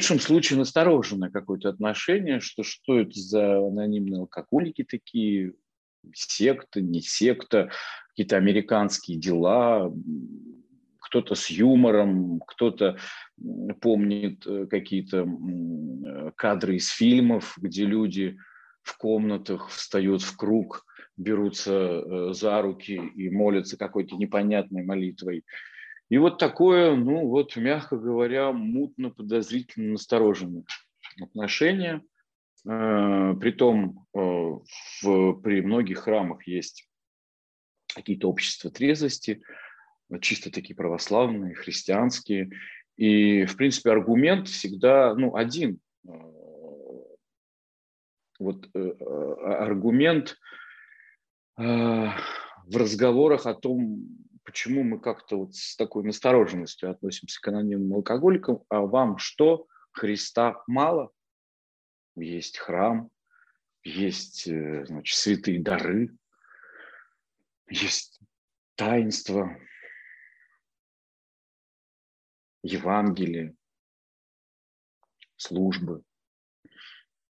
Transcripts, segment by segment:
лучшем случае настороженное какое-то отношение, что что это за анонимные алкоголики такие, секта, не секта, какие-то американские дела, кто-то с юмором, кто-то помнит э, какие-то э, кадры из фильмов, где люди в комнатах встают в круг, берутся за руки и молятся какой-то непонятной молитвой. И вот такое, ну вот, мягко говоря, мутно, подозрительно, настороженное отношение. Э, притом э, в, при многих храмах есть какие-то общества трезвости, чисто такие православные, христианские. И, в принципе, аргумент всегда ну, один. Э, вот аргумент в разговорах о том, почему мы как-то вот с такой настороженностью относимся к анонимным алкоголикам, а вам что, Христа мало? Есть храм, есть э, значит, святые дары, есть таинство, Евангелие, службы,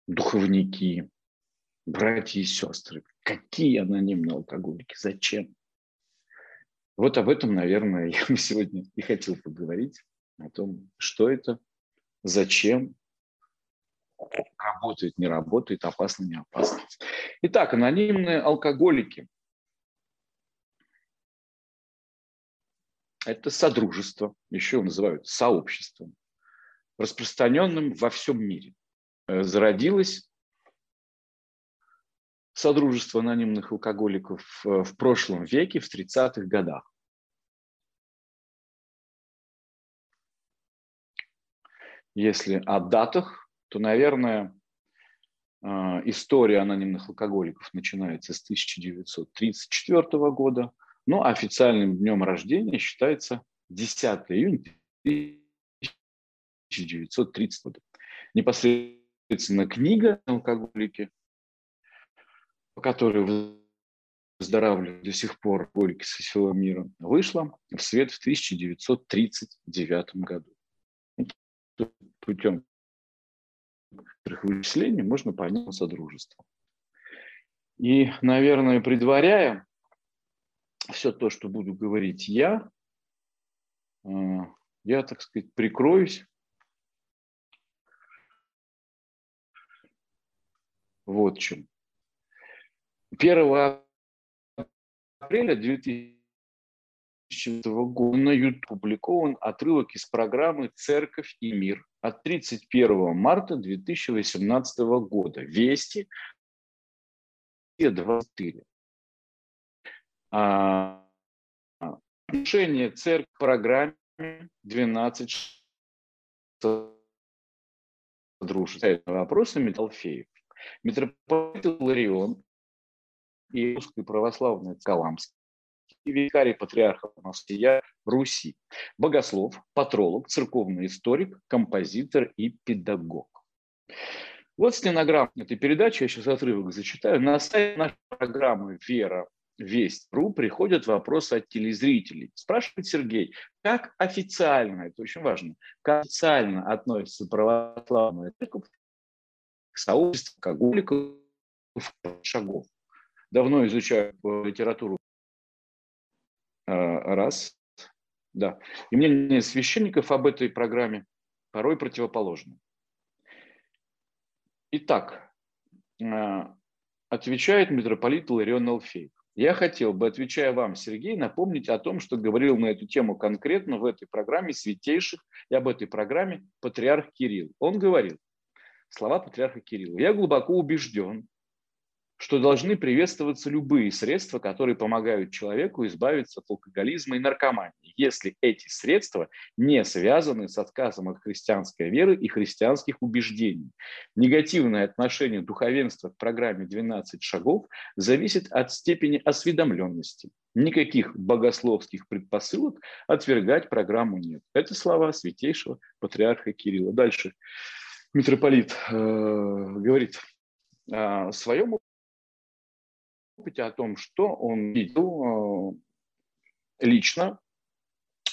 духовники, братья и сестры. Какие анонимные алкоголики? Зачем? Вот об этом, наверное, я бы сегодня и хотел поговорить, о том, что это, зачем, работает, не работает, опасно, не опасно. Итак, анонимные алкоголики. Это содружество, еще называют сообществом, распространенным во всем мире. Э, зародилось Содружество анонимных алкоголиков э, в прошлом веке, в 30-х годах. Если о датах, то, наверное, э, история анонимных алкоголиков начинается с 1934 года, но официальным днем рождения считается 10 июня 1930 года. Непосредственно книга «Алкоголики», по которой выздоравливают до сих пор алкоголики со всего мира, вышла в свет в 1939 году путем вычислений можно понять содружество. И, наверное, предваряя все то, что буду говорить я, э, я, так сказать, прикроюсь вот чем. 1 апреля 2000 года на YouTube опубликован отрывок из программы «Церковь и мир» от 31 марта 2018 года. Вести 24. А, отношение церкви к программе 12 дружит вопросами Толфеев. Митрополит Ларион и русской православной Каламский викарий патриарха Москвия Руси, богослов, патролог, церковный историк, композитор и педагог. Вот стенограмма этой передачи, я сейчас отрывок зачитаю. На сайте нашей программы «Вера Весть.ру» приходят вопросы от телезрителей. Спрашивает Сергей, как официально, это очень важно, как официально относится православная церковь к сообществу алкоголиков шагов. Давно изучаю литературу раз. Да. И мнение священников об этой программе порой противоположно. Итак, а, отвечает митрополит Ларион Алфей. Я хотел бы, отвечая вам, Сергей, напомнить о том, что говорил на эту тему конкретно в этой программе святейших и об этой программе патриарх Кирилл. Он говорил, слова патриарха Кирилла. Я глубоко убежден, что должны приветствоваться любые средства, которые помогают человеку избавиться от алкоголизма и наркомании, если эти средства не связаны с отказом от христианской веры и христианских убеждений. Негативное отношение духовенства к программе «12 шагов» зависит от степени осведомленности. Никаких богословских предпосылок отвергать программу нет. Это слова святейшего патриарха Кирилла. Дальше митрополит э, говорит о своем опыте, о том, что он видел э, лично,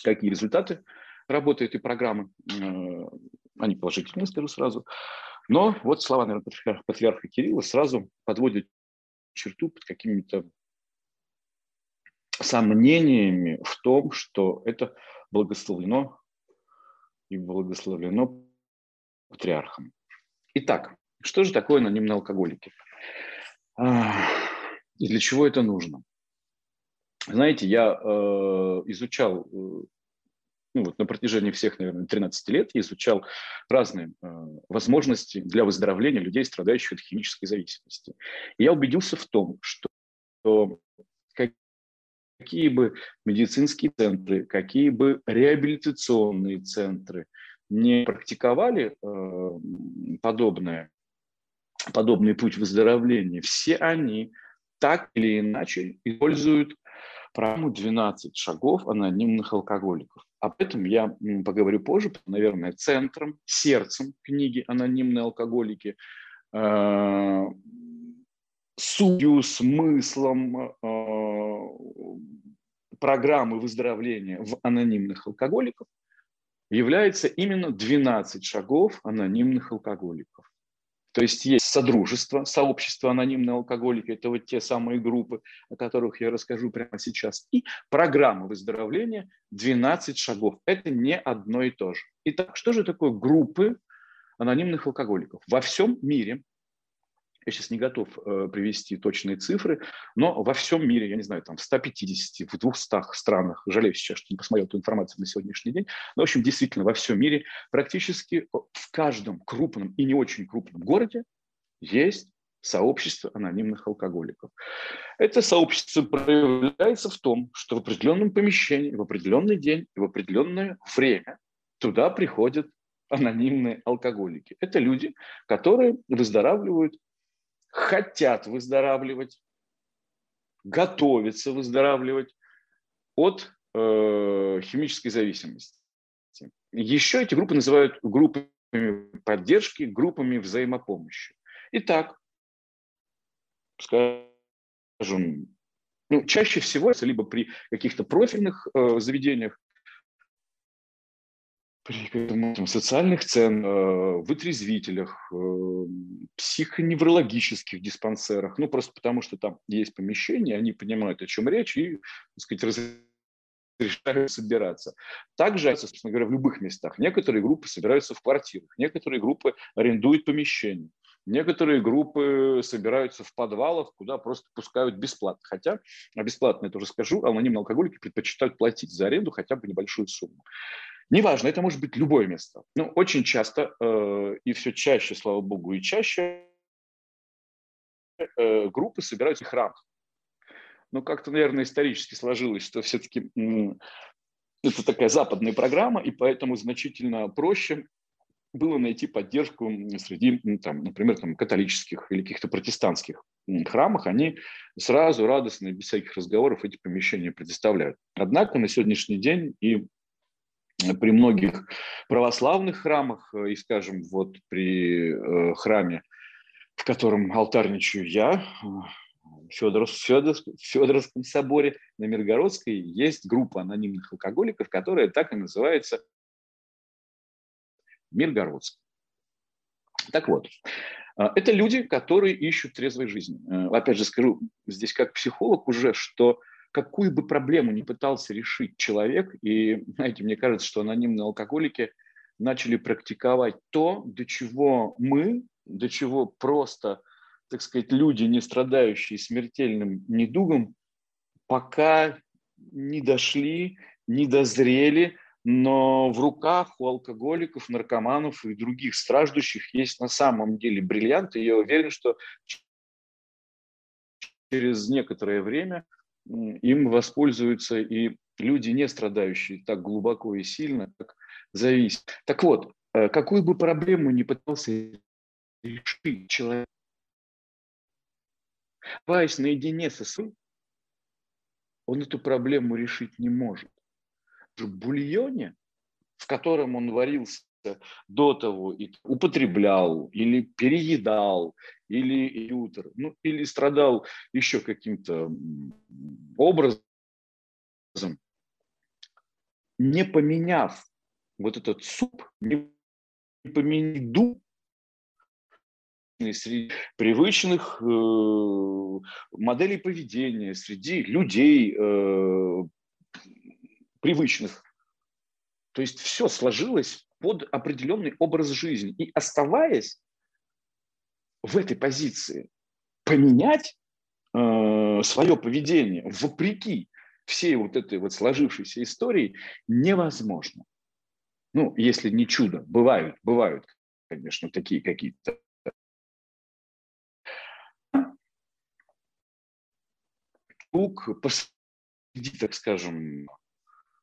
какие результаты работы этой программы. Э, они положительные, скажу сразу. Но вот слова, наверное, патриарха, патриарха Кирилла сразу подводят черту под какими-то сомнениями в том, что это благословлено и благословлено патриархом. Итак, что же такое анонимные алкоголики? И для чего это нужно? Знаете, я э, изучал, э, ну вот на протяжении всех, наверное, 13 лет, я изучал разные э, возможности для выздоровления людей, страдающих от химической зависимости. И я убедился в том, что, что какие бы медицинские центры, какие бы реабилитационные центры не практиковали э, подобное, подобный путь выздоровления, все они так или иначе используют программу 12 шагов анонимных алкоголиков. Об этом я поговорю позже, наверное, центром, сердцем книги «Анонимные алкоголики», э, сутью, смыслом э, программы выздоровления в анонимных алкоголиков является именно 12 шагов анонимных алкоголиков. То есть есть содружество, сообщество анонимные алкоголики, это вот те самые группы, о которых я расскажу прямо сейчас, и программа выздоровления 12 шагов. Это не одно и то же. Итак, что же такое группы анонимных алкоголиков? Во всем мире я сейчас не готов э, привести точные цифры, но во всем мире, я не знаю, там в 150, в 200 странах, жалею сейчас, что не посмотрел эту информацию на сегодняшний день, но, в общем, действительно, во всем мире практически в каждом крупном и не очень крупном городе есть сообщество анонимных алкоголиков. Это сообщество проявляется в том, что в определенном помещении, в определенный день в определенное время туда приходят анонимные алкоголики. Это люди, которые выздоравливают хотят выздоравливать, готовятся выздоравливать от э, химической зависимости. Еще эти группы называют группами поддержки, группами взаимопомощи. Итак, скажем, ну, чаще всего, либо при каких-то профильных э, заведениях, при социальных цен, э, вытрезвителях, э, психоневрологических диспансерах, ну, просто потому что там есть помещение, они понимают, о чем речь, и, так сказать, разрешают собираться. Также, собственно говоря, в любых местах. Некоторые группы собираются в квартирах, некоторые группы арендуют помещение. Некоторые группы собираются в подвалах, куда просто пускают бесплатно. Хотя, а бесплатно это уже скажу, анонимные алкоголики предпочитают платить за аренду хотя бы небольшую сумму. Неважно, это может быть любое место. Ну, очень часто э, и все чаще, слава богу, и чаще э, группы собираются в храмах. Но как-то, наверное, исторически сложилось, что все-таки э, это такая западная программа, и поэтому значительно проще было найти поддержку среди, там, например, там, католических или каких-то протестантских храмах. Они сразу радостно, без всяких разговоров эти помещения предоставляют. Однако на сегодняшний день и при многих православных храмах, э, и, скажем, вот при э, храме, в котором алтарничаю я, в Федоров, Федор, Федоровском соборе на Миргородской, есть группа анонимных алкоголиков, которая так и называется Миргородск. Так вот, э, это люди, которые ищут трезвой жизни. Опять же скажу здесь как психолог уже, что какую бы проблему ни пытался решить человек, и, знаете, мне кажется, что анонимные алкоголики начали практиковать то, до чего мы, до чего просто, так сказать, люди, не страдающие смертельным недугом, пока не дошли, не дозрели, но в руках у алкоголиков, наркоманов и других страждущих есть на самом деле бриллианты. Я уверен, что через некоторое время им воспользуются и люди, не страдающие так глубоко и сильно, как зависит. Так вот, э, какую бы проблему ни пытался решить человек, оставаясь наедине со своим, он эту проблему решить не может. В бульоне, в котором он варился до того и употреблял или переедал, или ютер, ну, или страдал еще каким-то образом, не поменяв вот этот суп, не поменяв дух среди привычных э, моделей поведения, среди людей э, привычных. То есть все сложилось под определенный образ жизни. И оставаясь в этой позиции, поменять э, свое поведение вопреки всей вот этой вот сложившейся истории невозможно. Ну, если не чудо, бывают, бывают, конечно, такие какие-то Тук посреди, так скажем,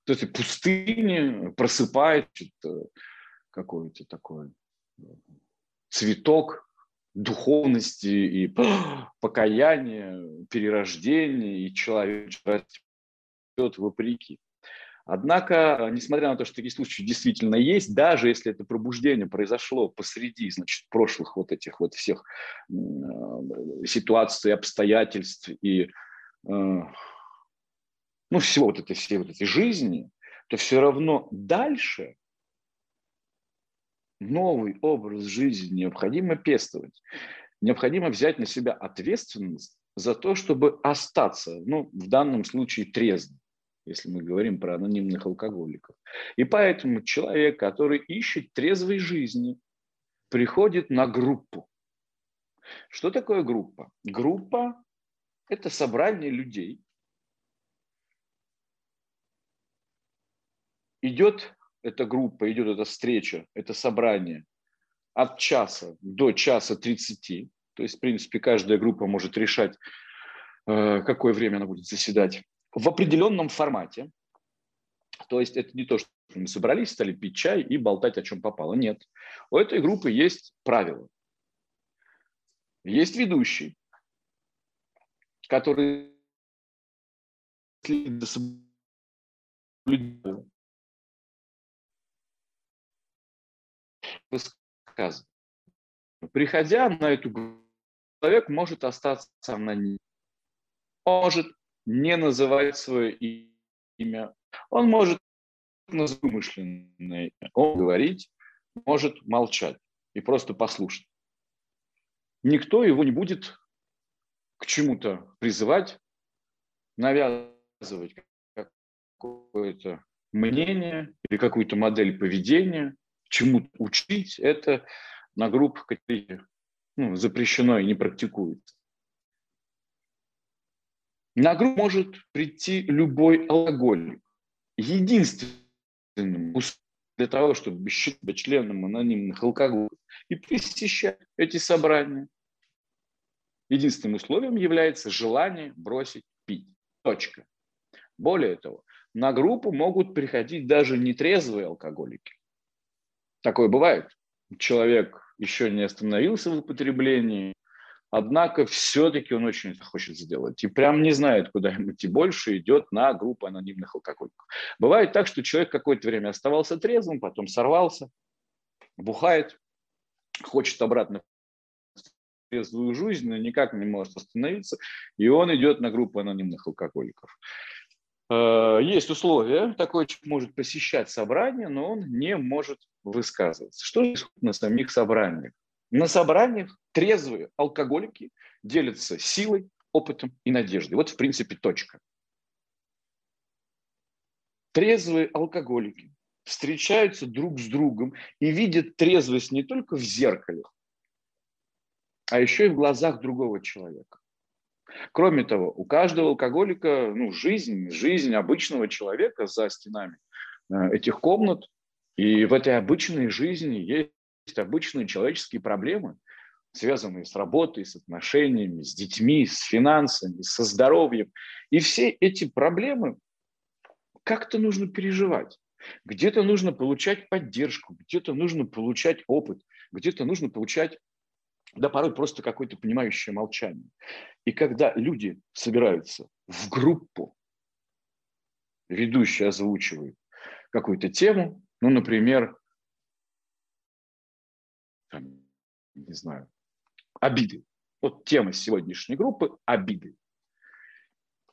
вот этой пустыни просыпает какой-то такой э, цветок духовности и покаяния, перерождения, и человек растет вопреки. Однако, несмотря на то, что такие случаи действительно есть, даже если это пробуждение произошло посреди значит, прошлых вот этих вот всех э, ситуаций, обстоятельств и э, ну, всего вот этой, всей вот этой жизни, то все равно дальше новый образ жизни необходимо пестовать. Необходимо взять на себя ответственность за то, чтобы остаться, ну, в данном случае трезвым, если мы говорим про анонимных алкоголиков. И поэтому человек, который ищет трезвой жизни, приходит на группу. Что такое группа? Группа – это собрание людей, идет эта группа, идет эта встреча, это собрание от часа до часа 30. То есть, в принципе, каждая группа может решать, э, какое время она будет заседать. В определенном формате. То есть это не то, что мы собрались, стали пить чай и болтать, о чем попало. Нет. У этой группы есть правила. Есть ведущий, который высказывания. Приходя на эту группу, человек может остаться анонимным, может не называть свое имя, он может называть вымышленное имя, он говорить, может молчать и просто послушать. Никто его не будет к чему-то призывать, навязывать какое-то мнение или какую-то модель поведения, чему учить, это на группах какие ну, запрещено и не практикуется. На группу может прийти любой алкоголик. Единственным для того, чтобы считать членом анонимных алкоголиков и посещать эти собрания. Единственным условием является желание бросить пить. Точка. Более того, на группу могут приходить даже нетрезвые алкоголики. Такое бывает. Человек еще не остановился в употреблении, однако все-таки он очень это хочет сделать. И прям не знает, куда ему идти больше, идет на группу анонимных алкоголиков. Бывает так, что человек какое-то время оставался трезвым, потом сорвался, бухает, хочет обратно трезвую жизнь, но никак не может остановиться, и он идет на группу анонимных алкоголиков. Э, есть условия, такой человек может посещать собрания, но он не может высказываться. Что же на самих собраниях? На собраниях трезвые алкоголики делятся силой, опытом и надеждой. Вот, в принципе, точка. Трезвые алкоголики встречаются друг с другом и видят трезвость не только в зеркале, а еще и в глазах другого человека. Кроме того, у каждого алкоголика ну, жизнь, жизнь обычного человека за стенами э, этих комнат. И в этой обычной жизни есть обычные человеческие проблемы. связанные с работой, с отношениями, с детьми, с финансами, со здоровьем. И все эти проблемы как-то нужно переживать. Где-то нужно получать поддержку, где-то нужно получать опыт, где-то нужно получать, да порой просто какое-то понимающее молчание. И когда люди собираются в группу, ведущий озвучивает какую-то тему, ну, например, там, не знаю, обиды. Вот тема сегодняшней группы – обиды.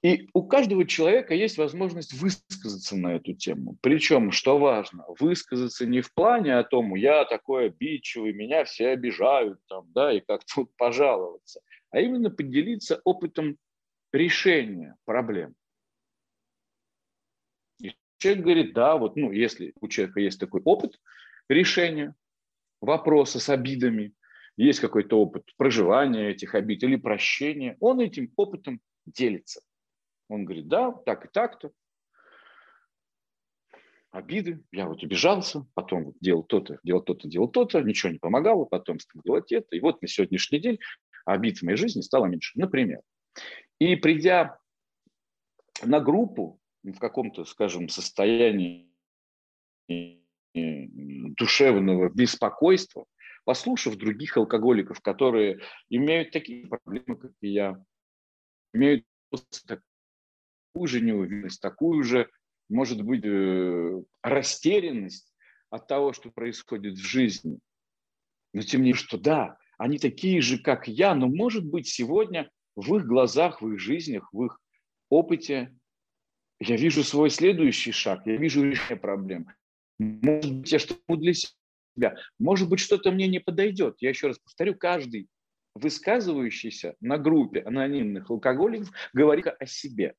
И у каждого человека есть возможность высказаться на эту тему. Причем, что важно, высказаться не в плане о том, я такой обидчивый, меня все обижают, там, да, и как тут пожаловаться, а именно поделиться опытом решения проблем. И человек говорит, да, вот, ну, если у человека есть такой опыт решения вопроса с обидами, есть какой-то опыт проживания этих обид или прощения, он этим опытом делится. Он говорит, да, так и так-то. Обиды, я вот обижался, потом вот делал то-то, делал то-то, делал то-то, ничего не помогало, потом стал делать это. И вот на сегодняшний день обид в моей жизни стало меньше, например. И придя на группу в каком-то, скажем, состоянии душевного беспокойства, послушав других алкоголиков, которые имеют такие проблемы, как и я, имеют же неуверенность, такую же, может быть, э, растерянность от того, что происходит в жизни. Но тем не менее, что да, они такие же, как я, но, может быть, сегодня в их глазах, в их жизнях, в их опыте я вижу свой следующий шаг, я вижу решение проблем. Может быть, я что-то для себя, может быть, что-то мне не подойдет. Я еще раз повторю, каждый высказывающийся на группе анонимных алкоголиков говорит о себе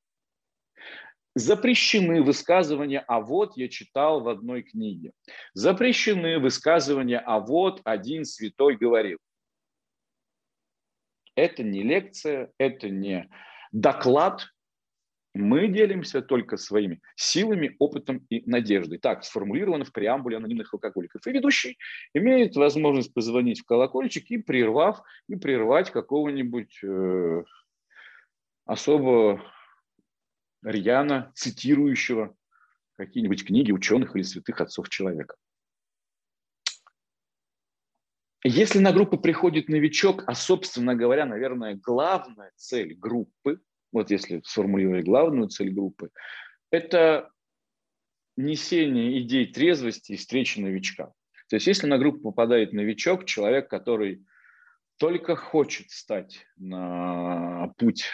запрещены высказывания «а вот я читал в одной книге», запрещены высказывания «а вот один святой говорил». Это не лекция, это не доклад. Мы делимся только своими силами, опытом и надеждой. Так сформулировано в преамбуле анонимных алкоголиков. И ведущий имеет возможность позвонить в колокольчик и прервав, и прервать какого-нибудь э, особо рьяно цитирующего какие-нибудь книги ученых или святых отцов человека. Если на группу приходит новичок, а, собственно говоря, наверное, главная цель группы, вот если сформулировать главную цель группы, это несение идей трезвости и встречи новичка. То есть если на группу попадает новичок, человек, который только хочет стать на путь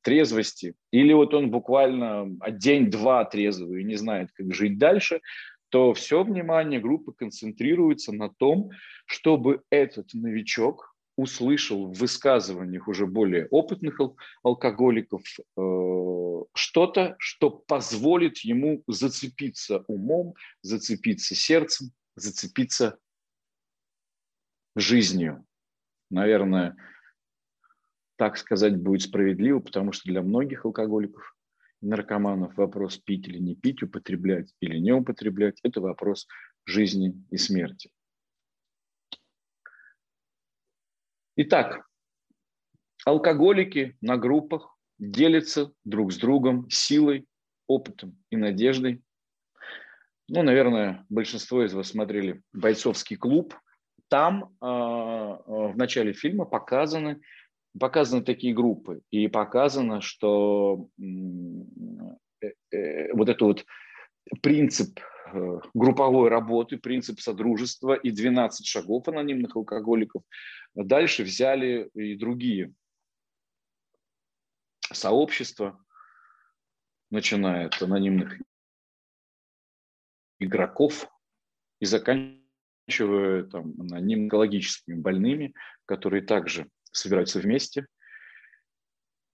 трезвости, или вот он буквально день-два трезвый и не знает, как жить дальше, то все внимание группы концентрируется на том, чтобы этот новичок услышал в высказываниях уже более опытных ал- алкоголиков э- что-то, что позволит ему зацепиться умом, зацепиться сердцем, зацепиться жизнью наверное, так сказать будет справедливо, потому что для многих алкоголиков и наркоманов вопрос пить или не пить, употреблять или не употреблять – это вопрос жизни и смерти. Итак, алкоголики на группах делятся друг с другом силой, опытом и надеждой. Ну, наверное, большинство из вас смотрели «Бойцовский клуб», там э, в начале фильма показаны, показаны такие группы. И показано, что э, э, вот этот вот принцип э, групповой работы, принцип содружества и 12 шагов анонимных алкоголиков дальше взяли и другие сообщества, начиная от анонимных игроков и заканчивая заканчивая там, онкологическими больными, которые также собираются вместе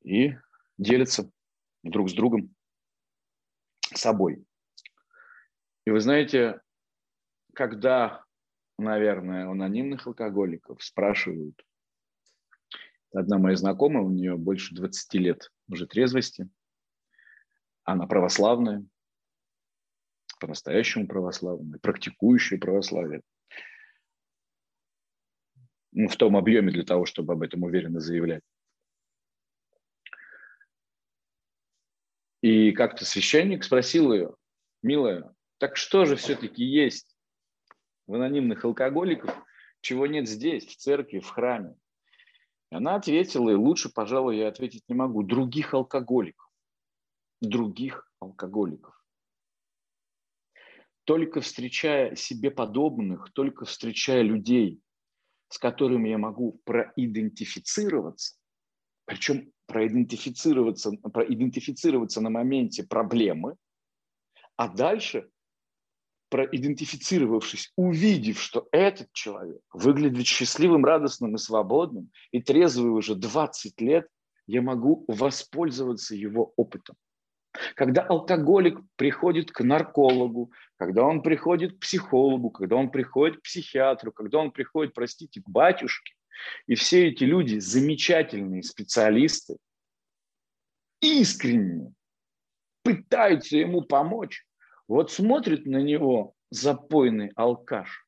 и делятся друг с другом собой. И вы знаете, когда, наверное, у анонимных алкоголиков спрашивают, одна моя знакомая, у нее больше 20 лет уже трезвости, она православная, по-настоящему православная, практикующая православие. Ну, в том объеме для того, чтобы об этом уверенно заявлять. И как-то священник спросил ее, милая, так что же все-таки есть в анонимных алкоголиков, чего нет здесь, в церкви, в храме? И она ответила, и лучше, пожалуй, я ответить не могу, других алкоголиков. Других алкоголиков. Только встречая себе подобных, только встречая людей, с которыми я могу проидентифицироваться, причем проидентифицироваться, проидентифицироваться на моменте проблемы, а дальше, проидентифицировавшись, увидев, что этот человек выглядит счастливым, радостным и свободным, и трезвый уже 20 лет, я могу воспользоваться его опытом. Когда алкоголик приходит к наркологу, когда он приходит к психологу, когда он приходит к психиатру, когда он приходит, простите, к батюшке, и все эти люди замечательные специалисты, искренне пытаются ему помочь, вот смотрит на него запойный алкаш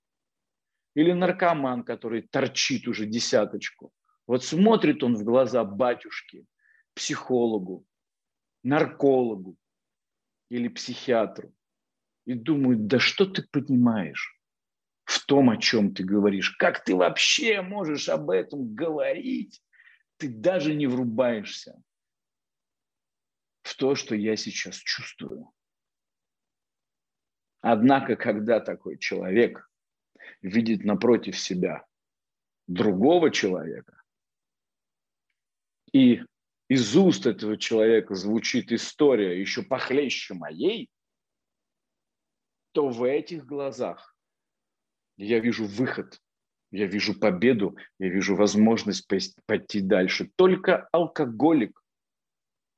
или наркоман, который торчит уже десяточку. Вот смотрит он в глаза батюшке, психологу, наркологу или психиатру и думают, да что ты понимаешь в том, о чем ты говоришь? Как ты вообще можешь об этом говорить? Ты даже не врубаешься в то, что я сейчас чувствую. Однако, когда такой человек видит напротив себя другого человека, и из уст этого человека звучит история еще похлеще моей, то в этих глазах я вижу выход, я вижу победу, я вижу возможность пойти дальше. Только алкоголик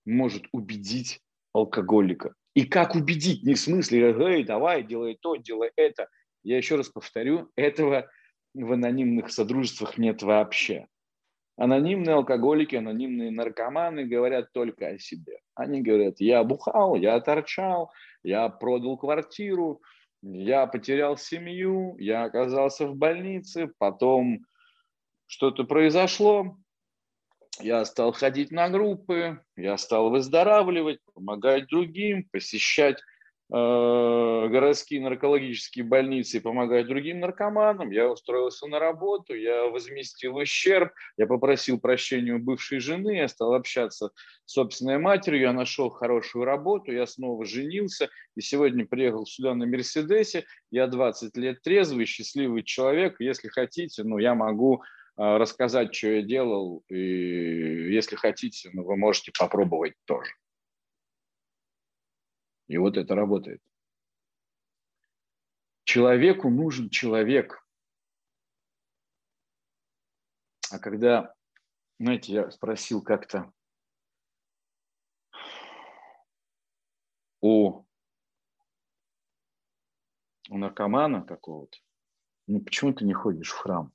может убедить алкоголика. И как убедить? Не в смысле, эй, давай, делай то, делай это. Я еще раз повторю, этого в анонимных содружествах нет вообще. Анонимные алкоголики, анонимные наркоманы говорят только о себе. Они говорят, я бухал, я торчал, я продал квартиру, я потерял семью, я оказался в больнице, потом что-то произошло, я стал ходить на группы, я стал выздоравливать, помогать другим, посещать городские наркологические больницы и помогать другим наркоманам. Я устроился на работу, я возместил ущерб, я попросил прощения у бывшей жены, я стал общаться с собственной матерью, я нашел хорошую работу, я снова женился и сегодня приехал сюда на Мерседесе. Я 20 лет трезвый, счастливый человек. Если хотите, ну, я могу э, рассказать, что я делал, и если хотите, ну, вы можете попробовать тоже. И вот это работает. Человеку нужен человек. А когда, знаете, я спросил как-то у, у наркомана какого-то, ну почему ты не ходишь в храм?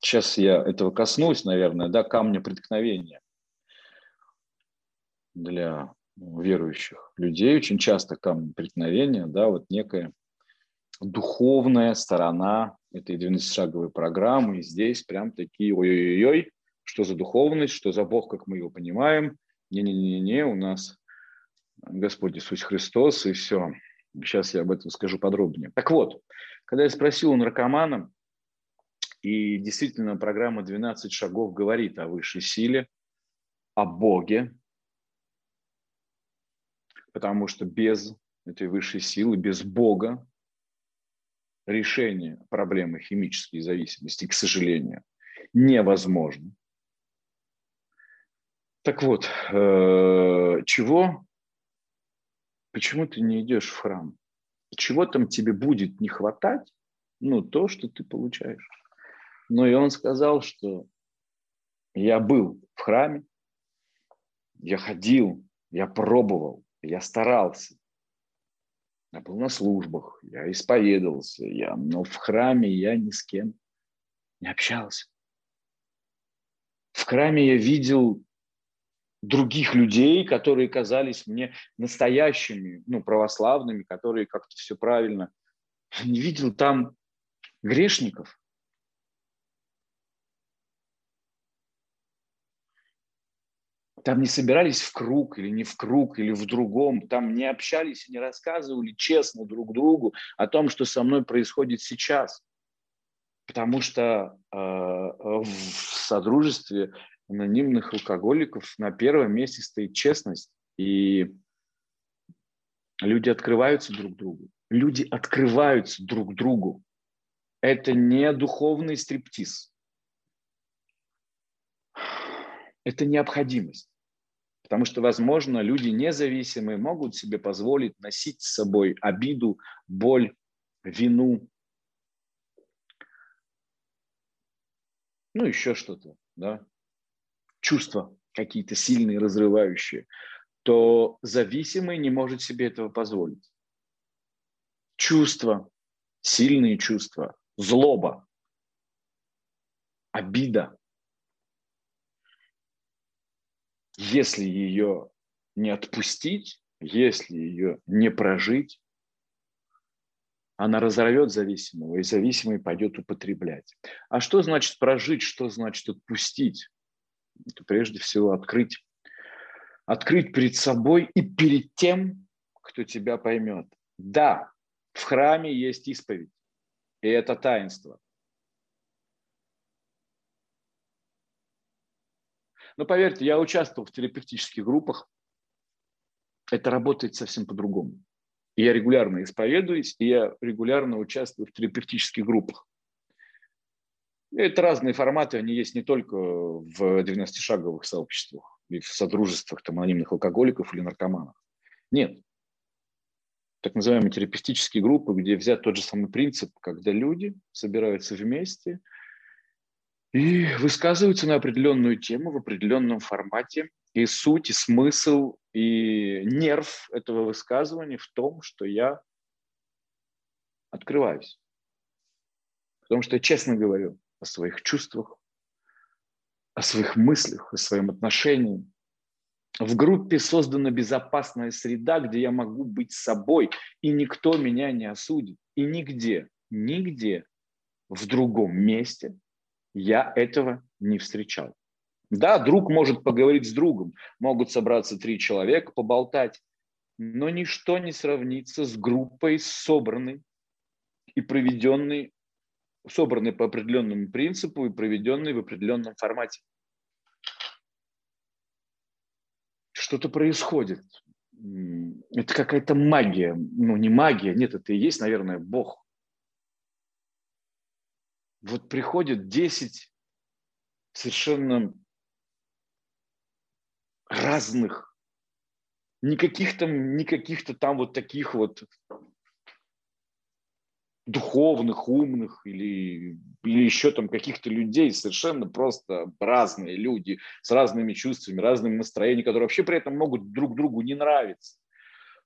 Сейчас я этого коснусь, наверное, да, камня преткновения для верующих людей очень часто камень преткновения, да, вот некая духовная сторона этой 12-шаговой программы. И здесь прям такие ой-ой-ой, что за духовность, что за Бог, как мы его понимаем. Не-не-не-не, у нас Господь Иисус Христос, и все. Сейчас я об этом скажу подробнее. Так вот, когда я спросил у наркомана, и действительно программа «12 шагов» говорит о высшей силе, о Боге, потому что без этой высшей силы, без Бога решение проблемы химической зависимости, к сожалению, невозможно. Так вот, э, чего? Почему ты не идешь в храм? Чего там тебе будет не хватать? Ну, то, что ты получаешь. Ну, и он сказал, что я был в храме, я ходил, я пробовал, я старался. Я был на службах, я исповедовался, я, но в храме я ни с кем не общался. В храме я видел других людей, которые казались мне настоящими, ну, православными, которые как-то все правильно. Не видел там грешников. Там не собирались в круг или не в круг, или в другом. Там не общались и не рассказывали честно друг другу о том, что со мной происходит сейчас. Потому что э, в содружестве анонимных алкоголиков на первом месте стоит честность. И люди открываются друг другу. Люди открываются друг другу. Это не духовный стриптиз. Это необходимость. Потому что, возможно, люди независимые могут себе позволить носить с собой обиду, боль, вину, ну, еще что-то, да, чувства какие-то сильные, разрывающие, то зависимый не может себе этого позволить. Чувства, сильные чувства, злоба, обида, если ее не отпустить, если ее не прожить, она разорвет зависимого, и зависимый пойдет употреблять. А что значит прожить, что значит отпустить? Это прежде всего открыть. Открыть перед собой и перед тем, кто тебя поймет. Да, в храме есть исповедь, и это таинство. Но поверьте, я участвовал в терапевтических группах. Это работает совсем по-другому. Я регулярно исповедуюсь, и я регулярно участвую в терапевтических группах. Это разные форматы, они есть не только в 12-шаговых сообществах и в содружествах там, анонимных алкоголиков или наркоманов. Нет. Так называемые терапевтические группы, где взят тот же самый принцип, когда люди собираются вместе – и высказываются на определенную тему в определенном формате. И суть, и смысл, и нерв этого высказывания в том, что я открываюсь. Потому что я честно говорю о своих чувствах, о своих мыслях, о своем отношении. В группе создана безопасная среда, где я могу быть собой, и никто меня не осудит. И нигде, нигде в другом месте я этого не встречал. Да, друг может поговорить с другом, могут собраться три человека, поболтать, но ничто не сравнится с группой, собранной и проведенной, собранной по определенному принципу и проведенной в определенном формате. Что-то происходит. Это какая-то магия. Ну, не магия, нет, это и есть, наверное, Бог вот приходит 10 совершенно разных, никаких там, никаких-то там вот таких вот духовных, умных или, или еще там каких-то людей, совершенно просто разные люди с разными чувствами, разными настроениями, которые вообще при этом могут друг другу не нравиться.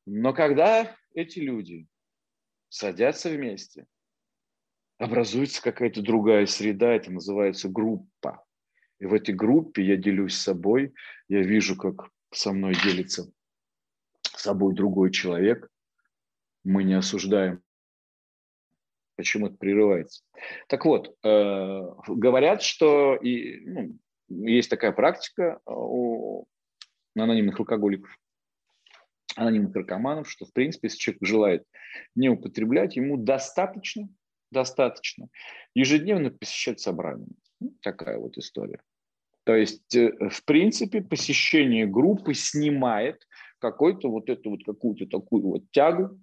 Но когда эти люди садятся вместе – образуется какая-то другая среда, это называется группа. И в этой группе я делюсь собой, я вижу, как со мной делится собой другой человек. Мы не осуждаем. Почему это прерывается? Так вот, э, говорят, что и, ну, есть такая практика у анонимных алкоголиков, анонимных наркоманов, что, в принципе, если человек желает не употреблять, ему достаточно достаточно. Ежедневно посещать собрания. Ну, такая вот история. То есть, э, в принципе, посещение группы снимает какой-то вот эту вот какую-то такую вот тягу,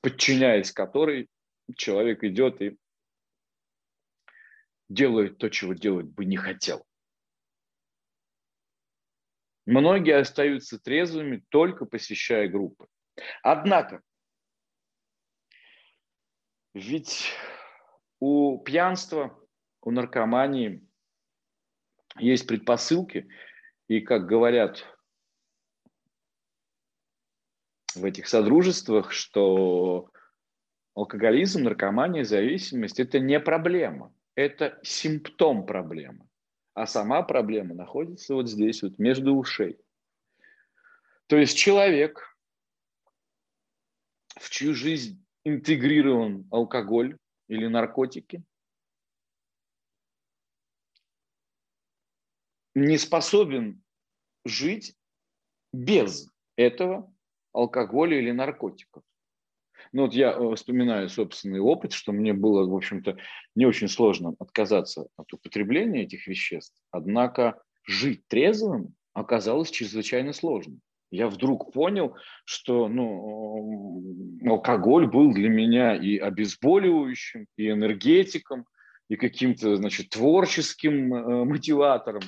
подчиняясь которой человек идет и делает то, чего делать бы не хотел. Многие остаются трезвыми, только посещая группы. Однако ведь у пьянства, у наркомании есть предпосылки, и, как говорят в этих содружествах, что алкоголизм, наркомания, зависимость – это не проблема, это симптом проблемы. А сама проблема находится вот здесь, вот между ушей. То есть человек, в чью жизнь интегрирован алкоголь или наркотики, не способен жить без этого алкоголя или наркотиков. Ну вот я э, вспоминаю собственный опыт, что мне было, в общем-то, не очень сложно отказаться от употребления этих веществ. Однако жить трезвым оказалось чрезвычайно сложно. Я вдруг понял, что ну, алкоголь был для меня и обезболивающим, и энергетиком, и каким-то, значит, творческим э, мотиватором.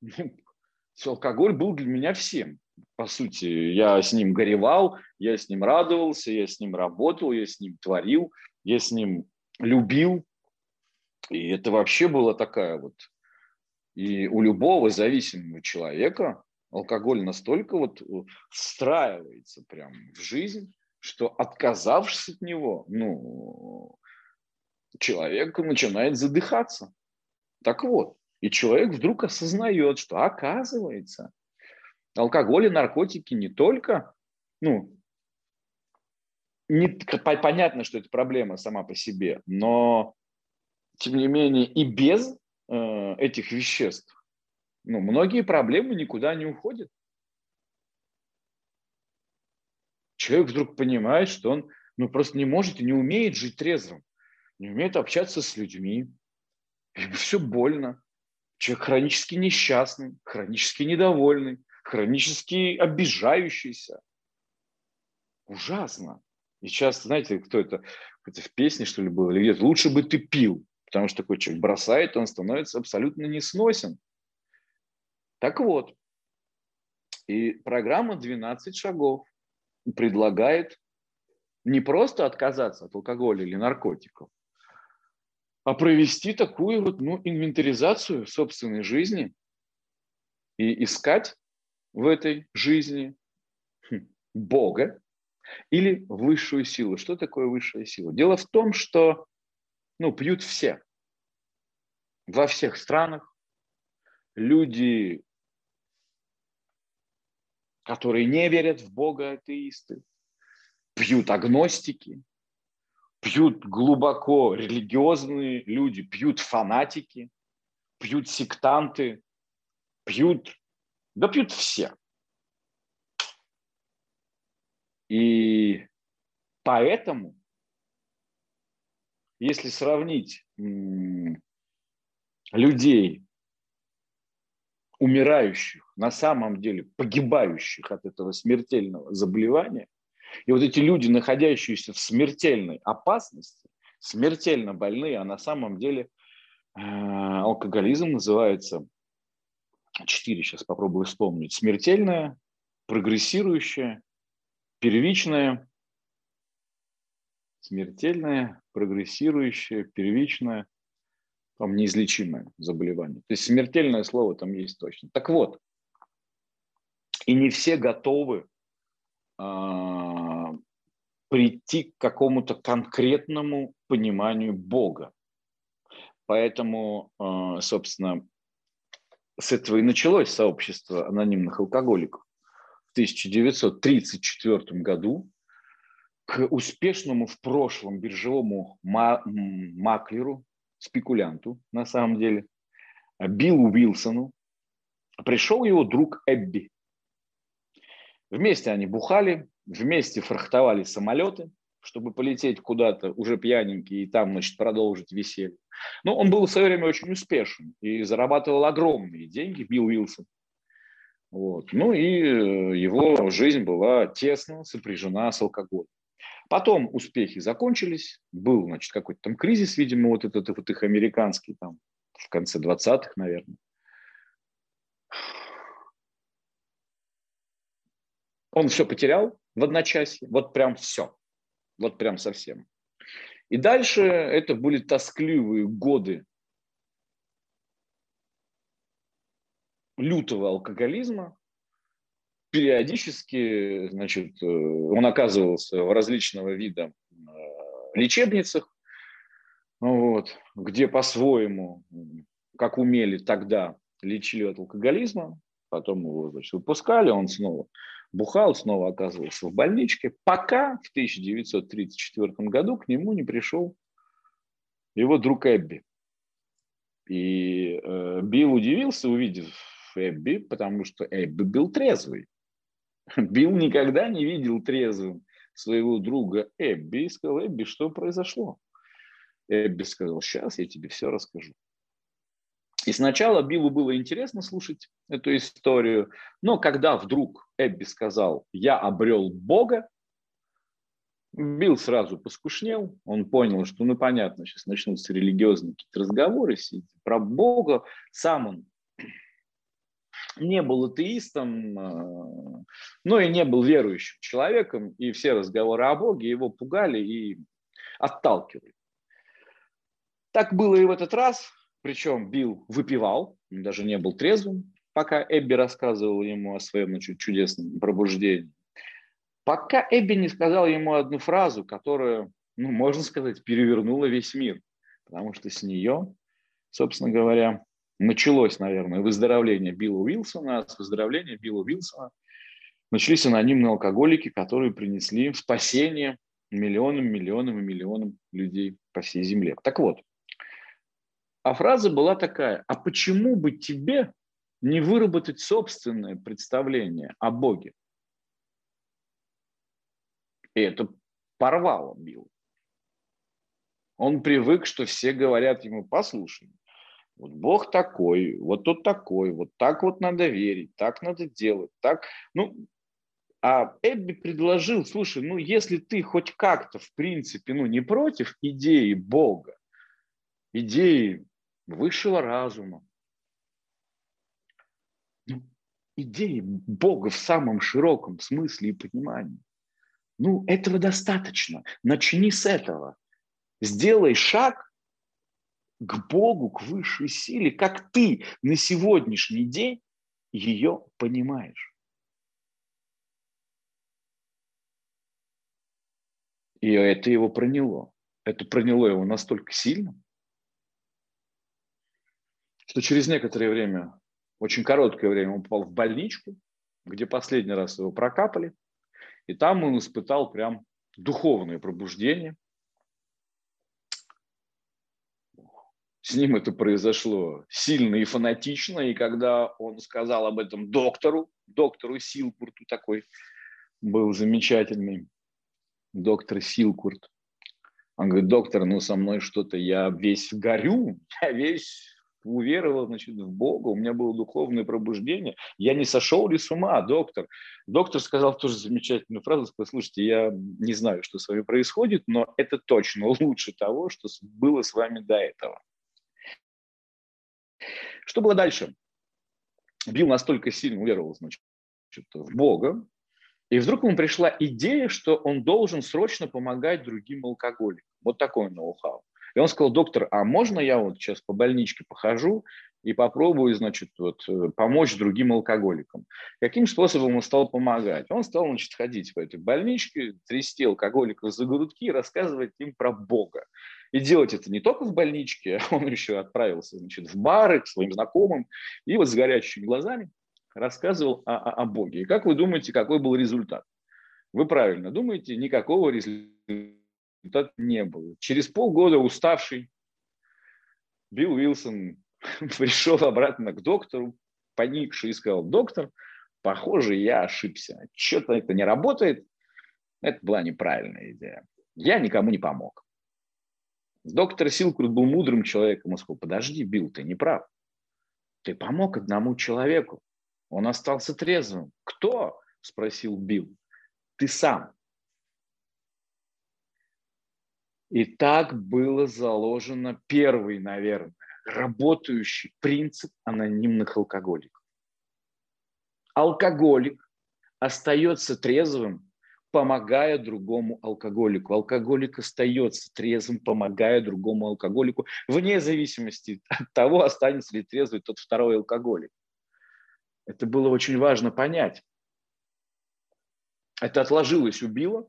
Алкоголь был для меня всем по сути, я с ним горевал, я с ним радовался, я с ним работал, я с ним творил, я с ним любил. И это вообще было такая вот... И у любого зависимого человека алкоголь настолько вот встраивается прям в жизнь, что отказавшись от него, ну, человек начинает задыхаться. Так вот, и человек вдруг осознает, что оказывается, алкоголь и наркотики не только, ну, не, понятно, что это проблема сама по себе, но тем не менее и без э, этих веществ, ну, многие проблемы никуда не уходят. Человек вдруг понимает, что он ну, просто не может и не умеет жить трезвым, не умеет общаться с людьми, все больно. Человек хронически несчастный, хронически недовольный, хронически обижающийся. Ужасно. И часто, знаете, кто это, это в песне, что ли, было, или где-то, лучше бы ты пил, потому что такой человек бросает, он становится абсолютно несносен. Так вот, и программа «12 шагов» предлагает не просто отказаться от алкоголя или наркотиков, а провести такую вот ну, инвентаризацию собственной жизни и искать в этой жизни хм, Бога или высшую силу. Что такое высшая сила? Дело в том, что ну, пьют все. Во всех странах люди, которые не верят в Бога, атеисты, пьют агностики, пьют глубоко религиозные люди, пьют фанатики, пьют сектанты, пьют да пьют все. И поэтому, если сравнить людей, умирающих, на самом деле погибающих от этого смертельного заболевания, и вот эти люди, находящиеся в смертельной опасности, смертельно больные, а на самом деле э, алкоголизм называется четыре сейчас попробую вспомнить. Смертельная, прогрессирующая, первичная, смертельное, прогрессирующее, первичное, там неизлечимое заболевание. То есть смертельное слово там есть точно. Так вот, и не все готовы а, прийти к какому-то конкретному пониманию Бога. Поэтому, а, собственно, с этого и началось сообщество анонимных алкоголиков. В 1934 году к успешному в прошлом биржевому маклеру, спекулянту на самом деле, Биллу Уилсону, пришел его друг Эбби. Вместе они бухали, вместе фрахтовали самолеты, чтобы полететь куда-то уже пьяненький и там, значит, продолжить веселье. Но он был в свое время очень успешен и зарабатывал огромные деньги, Билл Уилсон. Вот. Ну и э, его жизнь была тесно сопряжена с алкоголем. Потом успехи закончились, был, значит, какой-то там кризис, видимо, вот этот вот их американский, там, в конце 20-х, наверное. Он все потерял в одночасье, вот прям все. Вот прям совсем. И дальше это были тоскливые годы лютого алкоголизма. Периодически, значит, э, он оказывался в различного вида э, лечебницах, вот, где по-своему, как умели тогда, лечили от алкоголизма, потом его значит, выпускали, он снова бухал, снова оказывался в больничке, пока в 1934 году к нему не пришел его друг Эбби. И э, Билл удивился, увидев Эбби, потому что Эбби был трезвый. Билл никогда не видел трезвым своего друга Эбби и сказал, Эбби, что произошло? Эбби сказал, сейчас я тебе все расскажу. И сначала Биллу было интересно слушать эту историю, но когда вдруг Эбби сказал, я обрел Бога, Билл сразу поскушнел, он понял, что, ну, понятно, сейчас начнутся религиозные какие-то разговоры про Бога. Сам он не был атеистом, э, но и не был верующим человеком, и все разговоры о Боге его пугали и отталкивали. Так было и в этот раз, причем Билл выпивал, даже не был трезвым, пока Эбби рассказывал ему о своем чудесном пробуждении. Пока Эбби не сказал ему одну фразу, которая, ну, можно сказать, перевернула весь мир, потому что с нее, собственно говоря, началось, наверное, выздоровление Билла Уилсона, а с выздоровления Билла Уилсона начались анонимные алкоголики, которые принесли спасение миллионам, миллионам и миллионам людей по всей земле. Так вот, а фраза была такая, а почему бы тебе не выработать собственное представление о Боге? И это порвало Билл. Он привык, что все говорят ему, послушай, вот Бог такой, вот тот такой, вот так вот надо верить, так надо делать, так. Ну, а Эбби предложил, слушай, ну если ты хоть как-то, в принципе, ну не против идеи Бога, идеи высшего разума. Ну, идеи Бога в самом широком смысле и понимании. Ну, этого достаточно. Начни с этого. Сделай шаг к Богу, к высшей силе, как ты на сегодняшний день ее понимаешь. И это его проняло. Это проняло его настолько сильно, что через некоторое время, очень короткое время, он попал в больничку, где последний раз его прокапали, и там он испытал прям духовное пробуждение. С ним это произошло сильно и фанатично, и когда он сказал об этом доктору, доктору Силкурту такой был замечательный, доктор Силкурт, он говорит, доктор, ну со мной что-то, я весь горю, я весь уверовал значит, в Бога, у меня было духовное пробуждение. Я не сошел ли с ума, доктор? Доктор сказал тоже замечательную фразу, сказал, слушайте, я не знаю, что с вами происходит, но это точно лучше того, что было с вами до этого. Что было дальше? Билл настолько сильно уверовал значит, в Бога, и вдруг ему пришла идея, что он должен срочно помогать другим алкоголикам. Вот такой ноу-хау. И он сказал, доктор, а можно я вот сейчас по больничке похожу и попробую, значит, вот, э, помочь другим алкоголикам. Каким способом он стал помогать? Он стал, значит, ходить по этой больничке, трясти алкоголиков за грудки и рассказывать им про Бога. И делать это не только в больничке, он еще отправился, значит, в бары к своим знакомым и вот с горящими глазами рассказывал о, о, о Боге. И как вы думаете, какой был результат? Вы правильно думаете, никакого результата не было. Через полгода уставший Билл Уилсон пришел обратно к доктору, поникший и сказал, доктор, похоже, я ошибся. Что-то это не работает. Это была неправильная идея. Я никому не помог. Доктор Силкрут был мудрым человеком. Он сказал, подожди, Билл, ты не прав. Ты помог одному человеку. Он остался трезвым. Кто? Спросил Билл. Ты сам. И так было заложено первый, наверное, работающий принцип анонимных алкоголиков. Алкоголик остается трезвым, помогая другому алкоголику. Алкоголик остается трезвым, помогая другому алкоголику, вне зависимости от того, останется ли трезвый тот второй алкоголик. Это было очень важно понять. Это отложилось у Билла,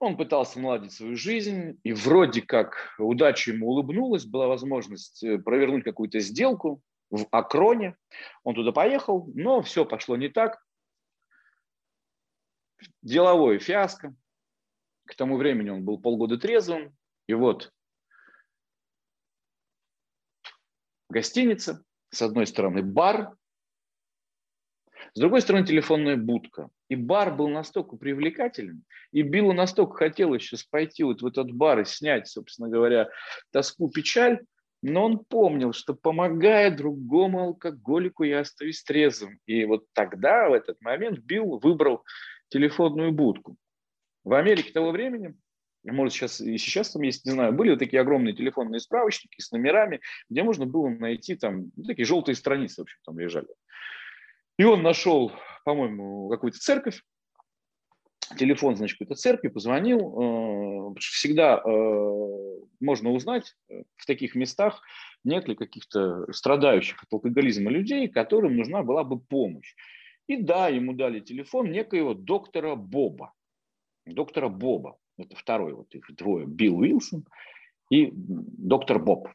он пытался наладить свою жизнь, и вроде как удача ему улыбнулась, была возможность э, провернуть какую-то сделку, в Акроне. Он туда поехал, но все пошло не так. Деловое фиаско. К тому времени он был полгода трезвым. И вот гостиница, с одной стороны бар, с другой стороны телефонная будка. И бар был настолько привлекателен, и Биллу настолько хотелось сейчас пойти вот в этот бар и снять, собственно говоря, тоску, печаль, но он помнил, что помогая другому алкоголику, я остаюсь трезвым. И вот тогда, в этот момент, Билл выбрал телефонную будку. В Америке того времени, может сейчас и сейчас там есть, не знаю, были вот такие огромные телефонные справочники с номерами, где можно было найти там ну, такие желтые страницы, в общем, там лежали. И он нашел, по-моему, какую-то церковь, телефон, значит, какой-то церкви, позвонил. Э, всегда э, можно узнать э, в таких местах, нет ли каких-то страдающих от алкоголизма людей, которым нужна была бы помощь. И да, ему дали телефон некоего доктора Боба. Доктора Боба. Это второй вот их двое. Билл Уилсон и доктор Боб.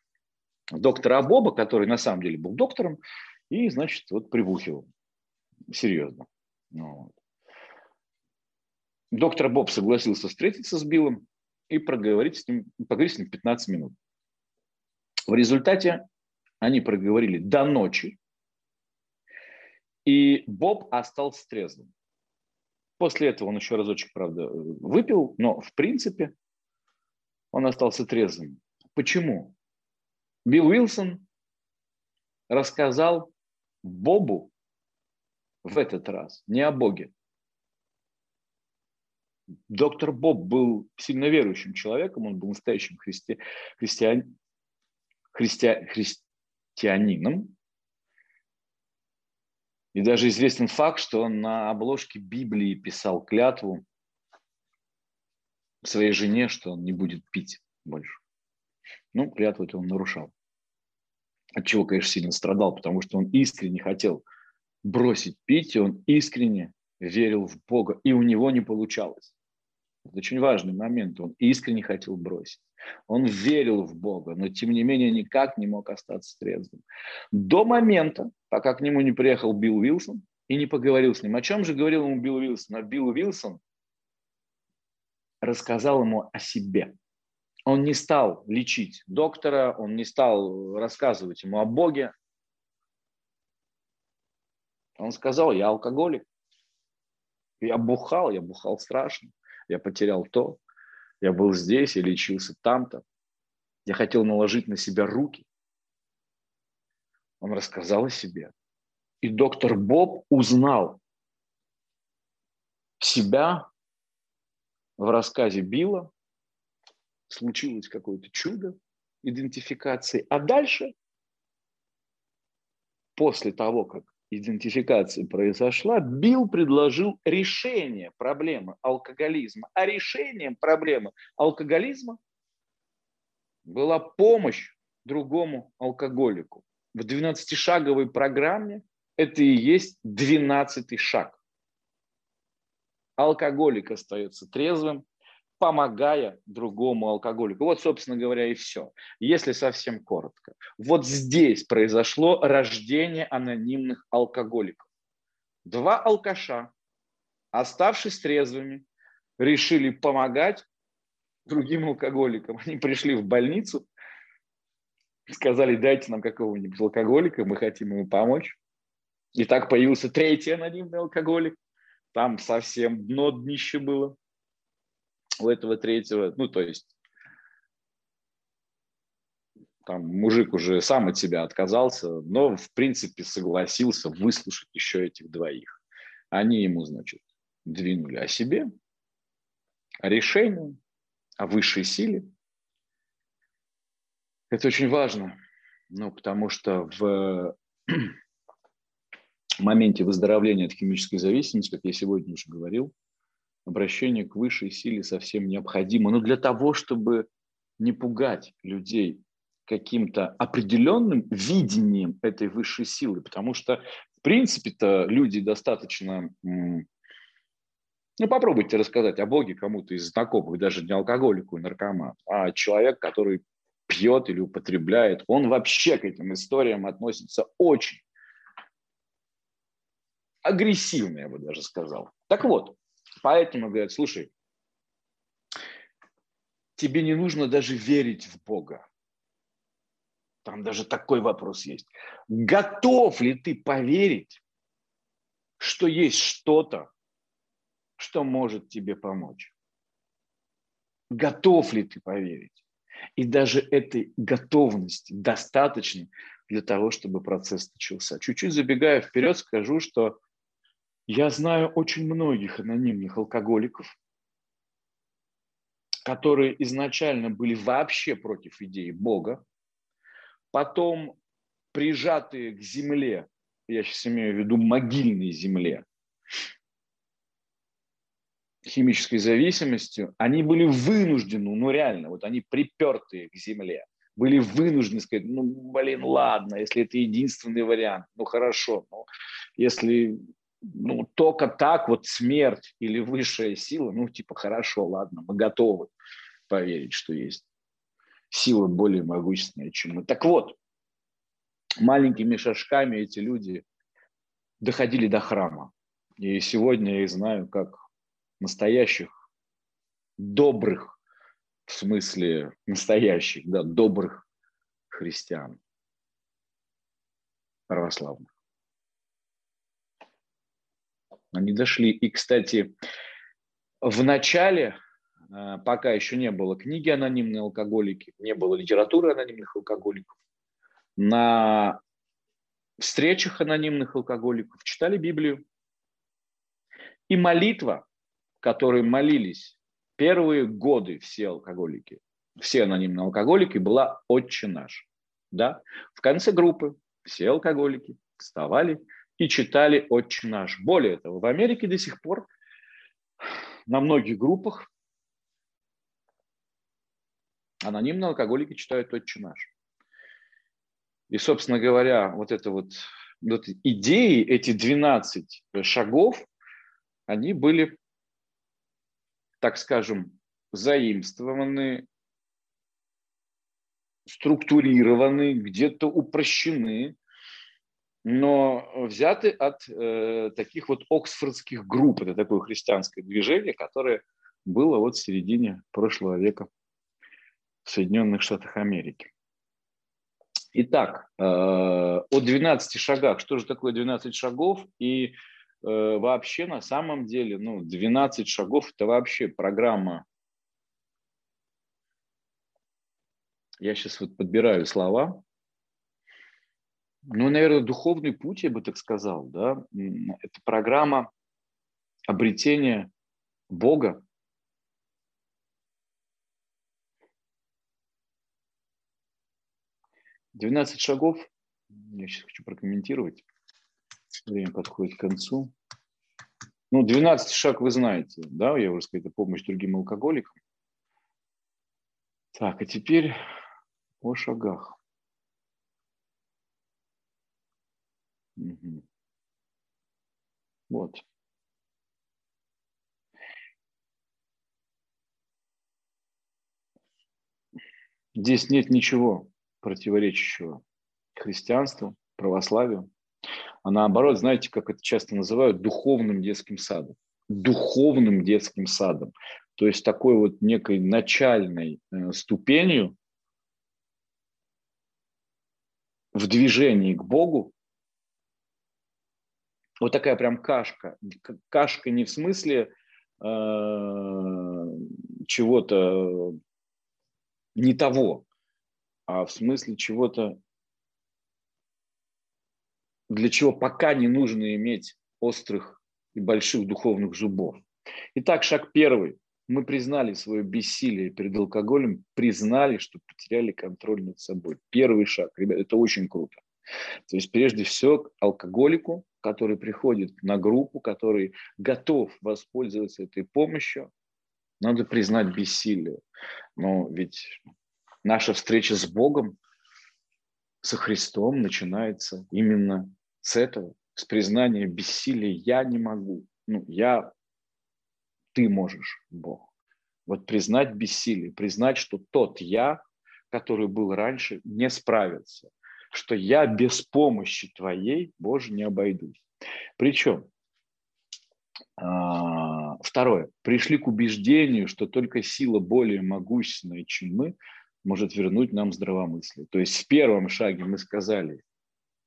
Доктора Боба, который на самом деле был доктором, и, значит, вот привухивал. Серьезно. Ну вот. Доктор Боб согласился встретиться с Биллом и проговорить с ним, поговорить с ним 15 минут. В результате они проговорили до ночи, и Боб остался трезвым. После этого он еще разочек, правда, выпил, но в принципе он остался трезвым. Почему? Билл Уилсон рассказал Бобу в этот раз не о Боге, доктор Боб был сильно верующим человеком, он был настоящим христи... христиан... Христи... христианином. И даже известен факт, что он на обложке Библии писал клятву своей жене, что он не будет пить больше. Ну, клятву это он нарушал. От чего, конечно, сильно страдал, потому что он искренне хотел бросить пить, и он искренне верил в Бога, и у него не получалось. Это очень важный момент. Он искренне хотел бросить. Он верил в Бога, но тем не менее никак не мог остаться трезвым. До момента, пока к нему не приехал Билл Уилсон и не поговорил с ним. О чем же говорил ему Билл Уилсон? А Билл Уилсон рассказал ему о себе. Он не стал лечить доктора, он не стал рассказывать ему о Боге. Он сказал, я алкоголик. Я бухал, я бухал страшно я потерял то, я был здесь, я лечился там-то, я хотел наложить на себя руки. Он рассказал о себе. И доктор Боб узнал себя в рассказе Билла, случилось какое-то чудо идентификации. А дальше, после того, как идентификации произошла, Билл предложил решение проблемы алкоголизма. А решением проблемы алкоголизма была помощь другому алкоголику. В 12-шаговой программе это и есть 12 шаг. Алкоголик остается трезвым, помогая другому алкоголику. Вот, собственно говоря, и все. Если совсем коротко. Вот здесь произошло рождение анонимных алкоголиков. Два алкаша, оставшись трезвыми, решили помогать другим алкоголикам. Они пришли в больницу, сказали, дайте нам какого-нибудь алкоголика, мы хотим ему помочь. И так появился третий анонимный алкоголик. Там совсем дно днище было у этого третьего, ну, то есть там мужик уже сам от себя отказался, но, в принципе, согласился выслушать еще этих двоих. Они ему, значит, двинули о себе, о решении, о высшей силе. Это очень важно, ну, потому что в моменте выздоровления от химической зависимости, как я сегодня уже говорил, обращение к высшей силе совсем необходимо. Но для того, чтобы не пугать людей каким-то определенным видением этой высшей силы, потому что, в принципе-то, люди достаточно... Ну, попробуйте рассказать о Боге кому-то из знакомых, даже не алкоголику и наркоману, а человек, который пьет или употребляет, он вообще к этим историям относится очень агрессивно, я бы даже сказал. Так вот, поэтому говорят, слушай, тебе не нужно даже верить в Бога. Там даже такой вопрос есть. Готов ли ты поверить, что есть что-то, что может тебе помочь? Готов ли ты поверить? И даже этой готовности достаточно для того, чтобы процесс начался. Чуть-чуть забегая вперед, скажу, что я знаю очень многих анонимных алкоголиков, которые изначально были вообще против идеи Бога, потом прижатые к земле, я сейчас имею в виду могильной земле, химической зависимостью, они были вынуждены, ну реально, вот они припертые к земле, были вынуждены сказать, ну, блин, ладно, если это единственный вариант, ну, хорошо, ну, если ну, только так вот смерть или высшая сила, ну, типа, хорошо, ладно, мы готовы поверить, что есть сила более могущественная, чем мы. Так вот, маленькими шажками эти люди доходили до храма. И сегодня я их знаю как настоящих, добрых, в смысле настоящих, да, добрых христиан православных. Они дошли. И, кстати, в начале, э, пока еще не было книги «Анонимные алкоголики», не было литературы анонимных алкоголиков, на встречах анонимных алкоголиков читали Библию. И молитва, которой молились первые годы все алкоголики, все анонимные алкоголики, была «Отче наш». Да? В конце группы все алкоголики вставали и читали «Отче наш». Более того, в Америке до сих пор на многих группах анонимные алкоголики читают «Отче наш». И, собственно говоря, вот это вот, вот идеи, эти 12 шагов, они были, так скажем, заимствованы, структурированы, где-то упрощены но взяты от э, таких вот оксфордских групп. Это такое христианское движение, которое было вот в середине прошлого века в Соединенных Штатах Америки. Итак, э, о 12 шагах. Что же такое 12 шагов? И вообще на самом деле ну, 12 шагов – это вообще программа. Я сейчас вот подбираю слова ну, наверное, духовный путь, я бы так сказал, да, это программа обретения Бога. Двенадцать шагов, я сейчас хочу прокомментировать, время подходит к концу. Ну, двенадцатый шаг вы знаете, да, я уже сказал, это помощь другим алкоголикам. Так, а теперь о шагах. Угу. Вот. Здесь нет ничего противоречащего христианству, православию. А наоборот, знаете, как это часто называют, духовным детским садом. Духовным детским садом. То есть такой вот некой начальной э, ступенью в движении к Богу, вот такая прям кашка. Кашка не в смысле э, чего-то не того, а в смысле чего-то, для чего пока не нужно иметь острых и больших духовных зубов. Итак, шаг первый. Мы признали свое бессилие перед алкоголем, признали, что потеряли контроль над собой. Первый шаг. Ребят, это очень круто. То есть прежде всего алкоголику который приходит на группу, который готов воспользоваться этой помощью, надо признать бессилие. Но ведь наша встреча с Богом, со Христом начинается именно с этого, с признания бессилия. Я не могу. Ну, я, ты можешь, Бог. Вот признать бессилие, признать, что тот я, который был раньше, не справится, что я без помощи твоей, Боже, не обойдусь. Причем, а, второе, пришли к убеждению, что только сила более могущественная, чем мы, может вернуть нам здравомыслие. То есть в первом шаге мы сказали,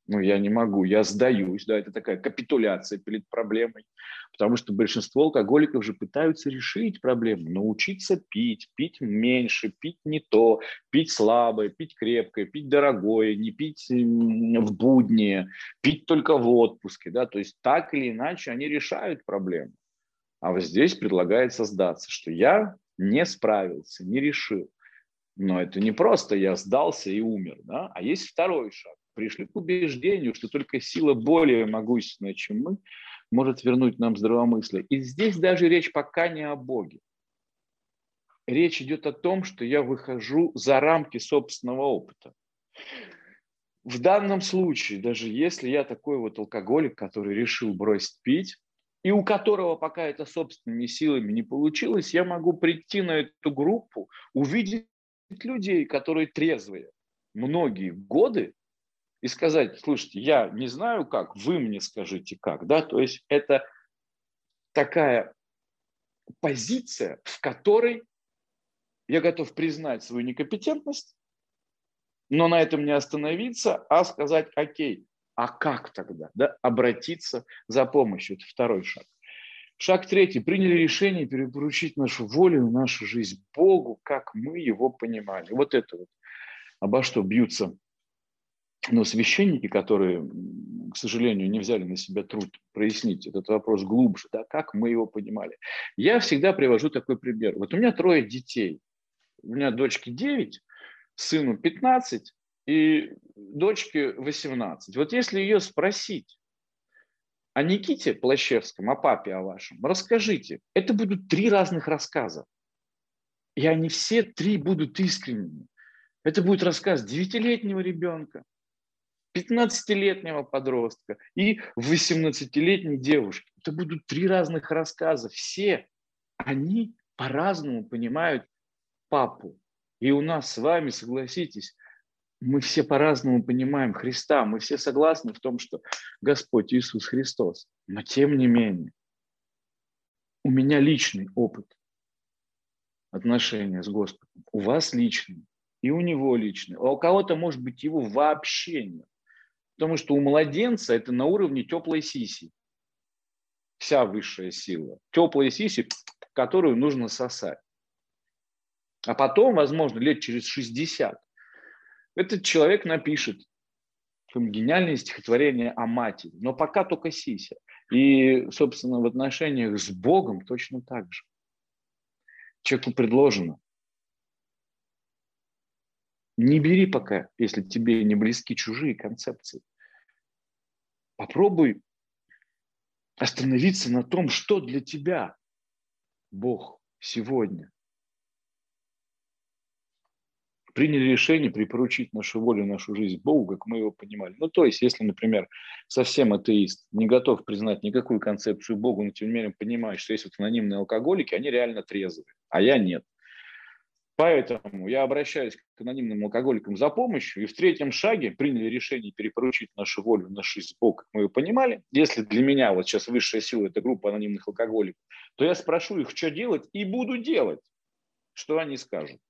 ну, я не могу, я сдаюсь, да, это такая капитуляция перед проблемой, потому что большинство алкоголиков же пытаются решить проблему, научиться пить, пить меньше, пить не то, пить слабое, пить крепкое, пить дорогое, не пить в будни, пить только в отпуске, да, то есть так или иначе они решают проблему. А вот здесь предлагается сдаться, что я не справился, не решил. Но это не просто я сдался и умер, да? а есть второй шаг. Пришли к убеждению, что только сила более могущественная, чем мы, может вернуть нам здравомыслие. И здесь даже речь пока не о Боге. Речь идет о том, что я выхожу за рамки собственного опыта. В данном случае, даже если я такой вот алкоголик, который решил бросить пить, и у которого пока это собственными силами не получилось, я могу прийти на эту группу, увидеть людей, которые трезвые многие годы, и сказать, слушайте, я не знаю как, вы мне скажите как, да, то есть это такая позиция, в которой я готов признать свою некомпетентность, но на этом не остановиться, а сказать, окей, а как тогда, да, обратиться за помощью, это второй шаг. Шаг третий. Приняли решение перепоручить нашу волю, нашу жизнь Богу, как мы его понимали. Вот это вот. Обо что бьются но священники, которые, к сожалению, не взяли на себя труд прояснить этот вопрос глубже, да, как мы его понимали. Я всегда привожу такой пример. Вот у меня трое детей. У меня дочке 9, сыну 15 и дочке 18. Вот если ее спросить, о Никите Плащевском, о папе о вашем, расскажите. Это будут три разных рассказа. И они все три будут искренними. Это будет рассказ девятилетнего ребенка, 15-летнего подростка и 18-летней девушки. Это будут три разных рассказа. Все они по-разному понимают папу. И у нас с вами, согласитесь, мы все по-разному понимаем Христа, мы все согласны в том, что Господь Иисус Христос. Но тем не менее, у меня личный опыт отношения с Господом, у вас личный, и у него личный, а у кого-то, может быть, его вообще нет. Потому что у младенца это на уровне теплой сиси. Вся высшая сила. Теплая сиси, которую нужно сосать. А потом, возможно, лет через 60 этот человек напишет гениальное стихотворение о матери, но пока только Сися. И, собственно, в отношениях с Богом точно так же. Человеку предложено. Не бери пока, если тебе не близки чужие концепции. Попробуй остановиться на том, что для тебя Бог сегодня приняли решение припоручить нашу волю, нашу жизнь Богу, как мы его понимали. Ну, то есть, если, например, совсем атеист не готов признать никакую концепцию Бога, но тем не менее понимает, что есть вот анонимные алкоголики, они реально трезвые, а я нет. Поэтому я обращаюсь к анонимным алкоголикам за помощью, и в третьем шаге приняли решение перепоручить нашу волю, жизнь Богу, как мы ее понимали. Если для меня вот сейчас высшая сила – это группа анонимных алкоголиков, то я спрошу их, что делать, и буду делать, что они скажут.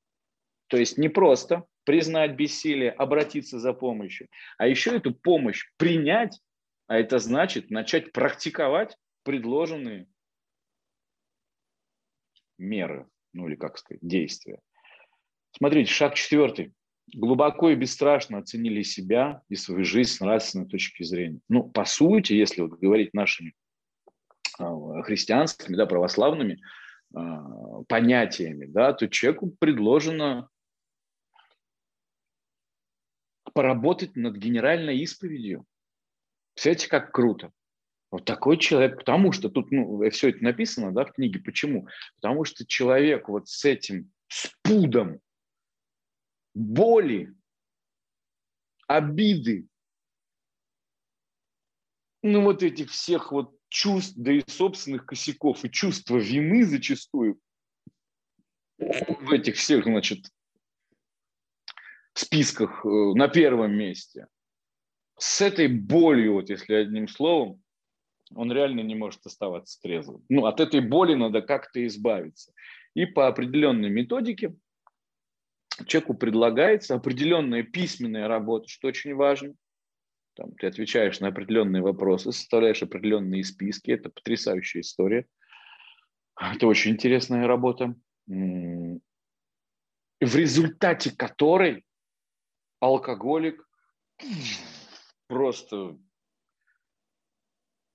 То есть не просто признать бессилие, обратиться за помощью, а еще эту помощь принять, а это значит начать практиковать предложенные меры, ну или как сказать, действия. Смотрите, шаг четвертый. Глубоко и бесстрашно оценили себя и свою жизнь с нравственной точки зрения. Ну, по сути, если вот говорить нашими а, христианскими, да, православными а, понятиями, да, то человеку предложено поработать над генеральной исповедью. Представляете, как круто. Вот такой человек, потому что тут ну, все это написано да, в книге. Почему? Потому что человек вот с этим спудом боли, обиды, ну вот этих всех вот чувств, да и собственных косяков, и чувства вины зачастую в этих всех, значит, списках э, на первом месте. С этой болью, вот если одним словом, он реально не может оставаться трезвым. Ну, от этой боли надо как-то избавиться. И по определенной методике человеку предлагается определенная письменная работа, что очень важно. Там, ты отвечаешь на определенные вопросы, составляешь определенные списки. Это потрясающая история. Это очень интересная работа. В результате которой алкоголик просто...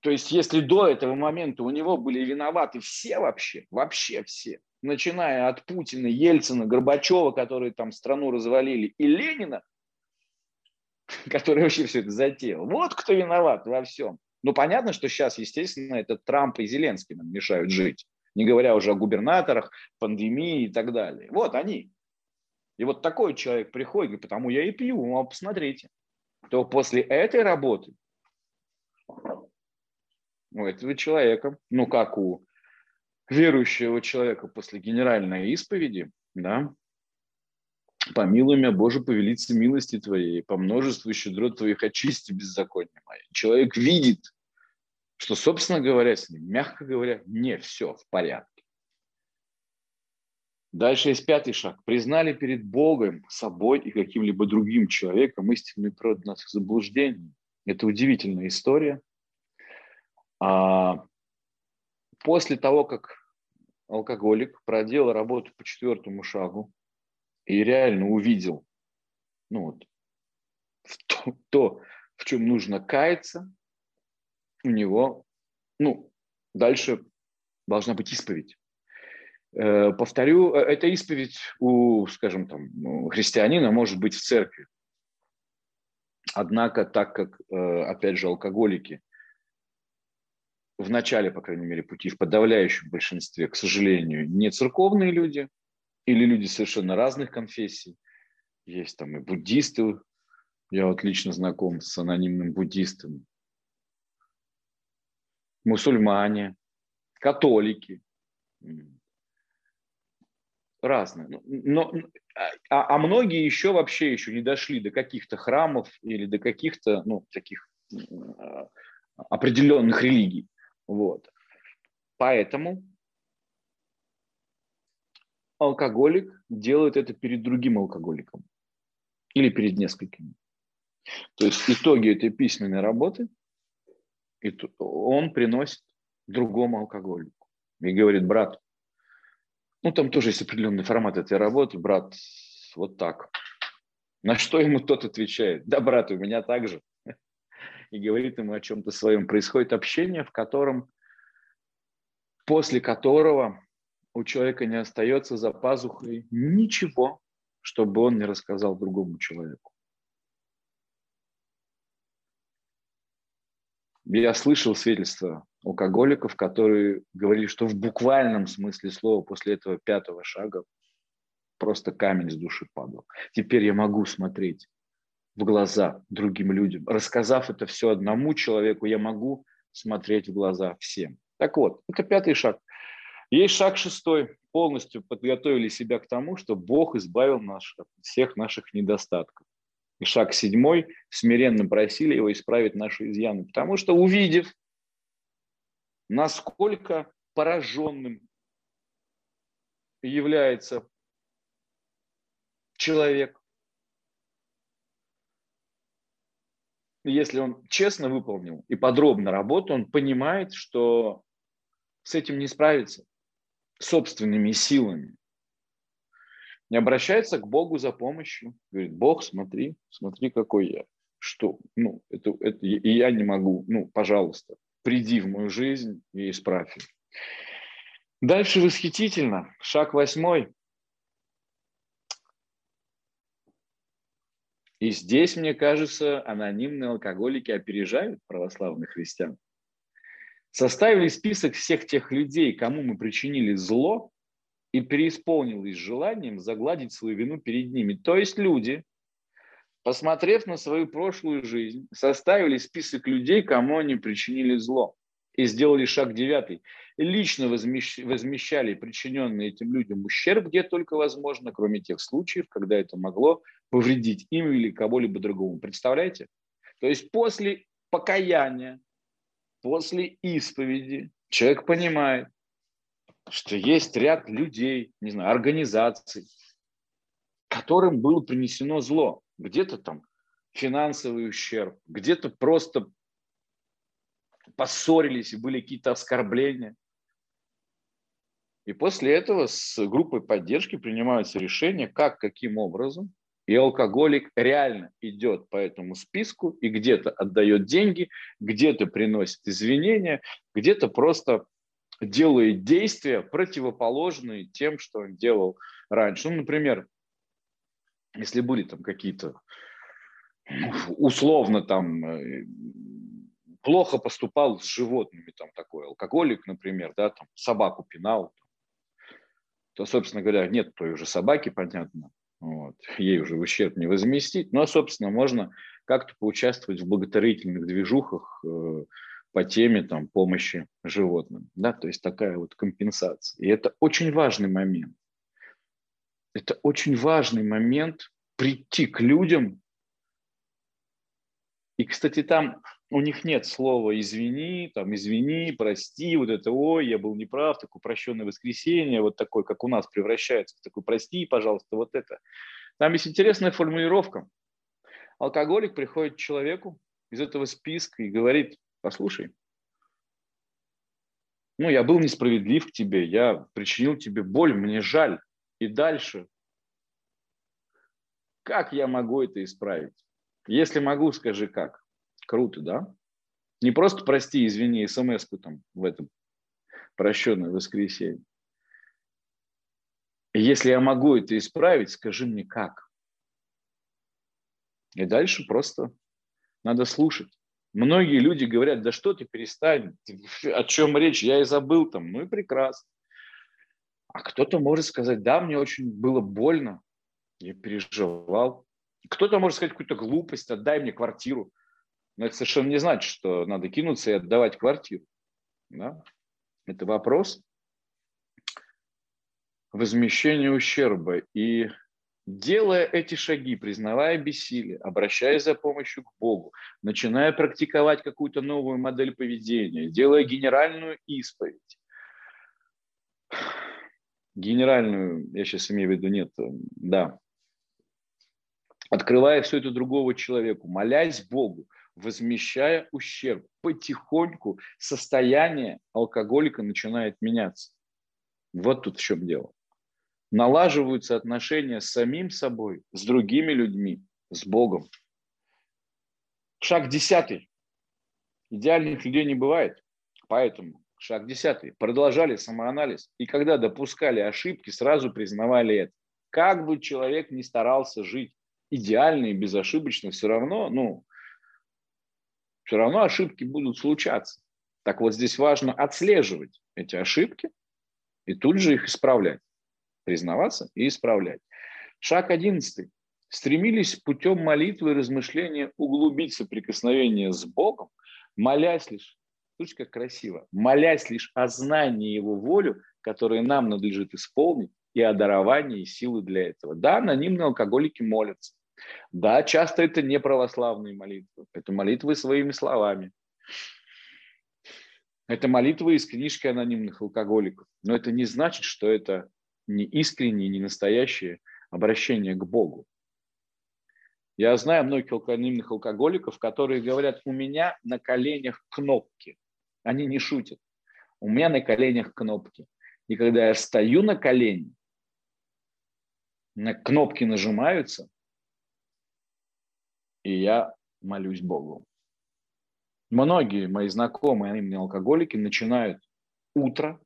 То есть если до этого момента у него были виноваты все вообще, вообще все, начиная от Путина, Ельцина, Горбачева, которые там страну развалили, и Ленина, который вообще все это затеял. Вот кто виноват во всем. Ну, понятно, что сейчас, естественно, это Трамп и Зеленский нам мешают жить. Не говоря уже о губернаторах, пандемии и так далее. Вот они. И вот такой человек приходит, потому я и пью, ну, а посмотрите. То после этой работы у этого человека, ну, как у верующего человека после генеральной исповеди, да, помилуй меня, Боже, повелиться милости Твоей, по множеству щедрот Твоих очисти беззакония мои. Человек видит, что, собственно говоря, с ним, мягко говоря, не все в порядке. Дальше есть пятый шаг. Признали перед Богом, собой и каким-либо другим человеком истинную природу наших заблуждений. Это удивительная история. А после того, как алкоголик проделал работу по четвертому шагу и реально увидел ну вот, то, то, в чем нужно каяться, у него, ну, дальше должна быть исповедь. Э, повторю, э, эта исповедь у, скажем, там, христианина может быть в церкви. Однако, так как, э, опять же, алкоголики в начале, по крайней мере, пути, в подавляющем большинстве, к сожалению, не церковные люди или люди совершенно разных конфессий. Есть там и буддисты, я вот лично знаком с анонимным буддистом, мусульмане, католики, разные. Но, но, а, а многие еще вообще еще не дошли до каких-то храмов или до каких-то ну, таких а, определенных религий. Вот. Поэтому алкоголик делает это перед другим алкоголиком или перед несколькими. То есть итоги этой письменной работы он приносит другому алкоголику и говорит, брат, ну там тоже есть определенный формат этой работы, брат, вот так. На что ему тот отвечает, да, брат, у меня так же. И говорит ему о чем-то своем. Происходит общение, в котором, после которого у человека не остается за пазухой ничего, чтобы он не рассказал другому человеку. Я слышал свидетельства алкоголиков, которые говорили, что в буквальном смысле слова после этого пятого шага просто камень с души падал. Теперь я могу смотреть в глаза другим людям. Рассказав это все одному человеку, я могу смотреть в глаза всем. Так вот, это пятый шаг. Есть шаг шестой. Полностью подготовили себя к тому, что Бог избавил нас от всех наших недостатков. И шаг седьмой, смиренно просили его исправить наши изъяны, потому что увидев, насколько пораженным является человек, если он честно выполнил и подробно работу, он понимает, что с этим не справится собственными силами не обращается к Богу за помощью. Говорит, Бог, смотри, смотри, какой я. Что? Ну, это, это я не могу. Ну, пожалуйста, приди в мою жизнь и исправь. Дальше восхитительно. Шаг восьмой. И здесь, мне кажется, анонимные алкоголики опережают православных христиан. Составили список всех тех людей, кому мы причинили зло, и преисполнилась желанием загладить свою вину перед ними. То есть люди, посмотрев на свою прошлую жизнь, составили список людей, кому они причинили зло. и сделали шаг девятый. Лично возмещали причиненный этим людям ущерб, где только возможно, кроме тех случаев, когда это могло повредить им или кого-либо другому. Представляете? То есть после покаяния, после исповеди человек понимает, что есть ряд людей, не знаю, организаций, которым было принесено зло. Где-то там финансовый ущерб, где-то просто поссорились и были какие-то оскорбления. И после этого с группой поддержки принимаются решения, как, каким образом. И алкоголик реально идет по этому списку и где-то отдает деньги, где-то приносит извинения, где-то просто делает действия, противоположные тем, что он делал раньше. Ну, например, если были там какие-то ну, условно там э, плохо поступал с животными, там такой алкоголик, например, да, там собаку пинал, то, собственно говоря, нет той уже собаки, понятно, вот, ей уже ущерб не возместить, но, собственно, можно как-то поучаствовать в благотворительных движухах э, по теме там, помощи животным, да, то есть такая вот компенсация. И это очень важный момент. Это очень важный момент прийти к людям. И, кстати, там у них нет слова «извини», там «извини», «прости», вот это «ой, я был неправ», такое упрощенное воскресенье, вот такой, как у нас превращается в такой «прости, пожалуйста», вот это. Там есть интересная формулировка. Алкоголик приходит к человеку из этого списка и говорит, послушай, ну, я был несправедлив к тебе, я причинил тебе боль, мне жаль. И дальше, как я могу это исправить? Если могу, скажи как. Круто, да? Не просто прости, извини, смс-ку там в этом прощенное воскресенье. Если я могу это исправить, скажи мне как. И дальше просто надо слушать. Многие люди говорят, да что ты перестань, о чем речь, я и забыл там, ну и прекрасно. А кто-то может сказать, да, мне очень было больно, я переживал. Кто-то может сказать какую-то глупость, отдай мне квартиру. Но это совершенно не значит, что надо кинуться и отдавать квартиру. Да? Это вопрос возмещения ущерба. И делая эти шаги, признавая бессилие, обращаясь за помощью к Богу, начиная практиковать какую-то новую модель поведения, делая генеральную исповедь, генеральную, я сейчас имею в виду, нет, да, открывая все это другого человеку, молясь Богу, возмещая ущерб. Потихоньку состояние алкоголика начинает меняться. Вот тут в чем дело. Налаживаются отношения с самим собой, с другими людьми, с Богом. Шаг десятый. Идеальных людей не бывает. Поэтому шаг десятый. Продолжали самоанализ. И когда допускали ошибки, сразу признавали это. Как бы человек ни старался жить идеально и безошибочно, все равно, ну, все равно ошибки будут случаться. Так вот здесь важно отслеживать эти ошибки и тут же их исправлять. Признаваться и исправлять. Шаг одиннадцатый. Стремились путем молитвы и размышления углубить соприкосновение с Богом, молясь лишь, слушайте, как красиво, молясь лишь о знании Его волю, которую нам надлежит исполнить, и о даровании силы для этого. Да, анонимные алкоголики молятся. Да, часто это не православные молитвы, это молитвы своими словами. Это молитвы из книжки анонимных алкоголиков. Но это не значит, что это не искреннее, не настоящее обращение к Богу. Я знаю многих анонимных алкоголиков, которые говорят, у меня на коленях кнопки. Они не шутят. У меня на коленях кнопки. И когда я стою на колени, на кнопки нажимаются, и я молюсь Богу. Многие мои знакомые, они мне алкоголики, начинают утро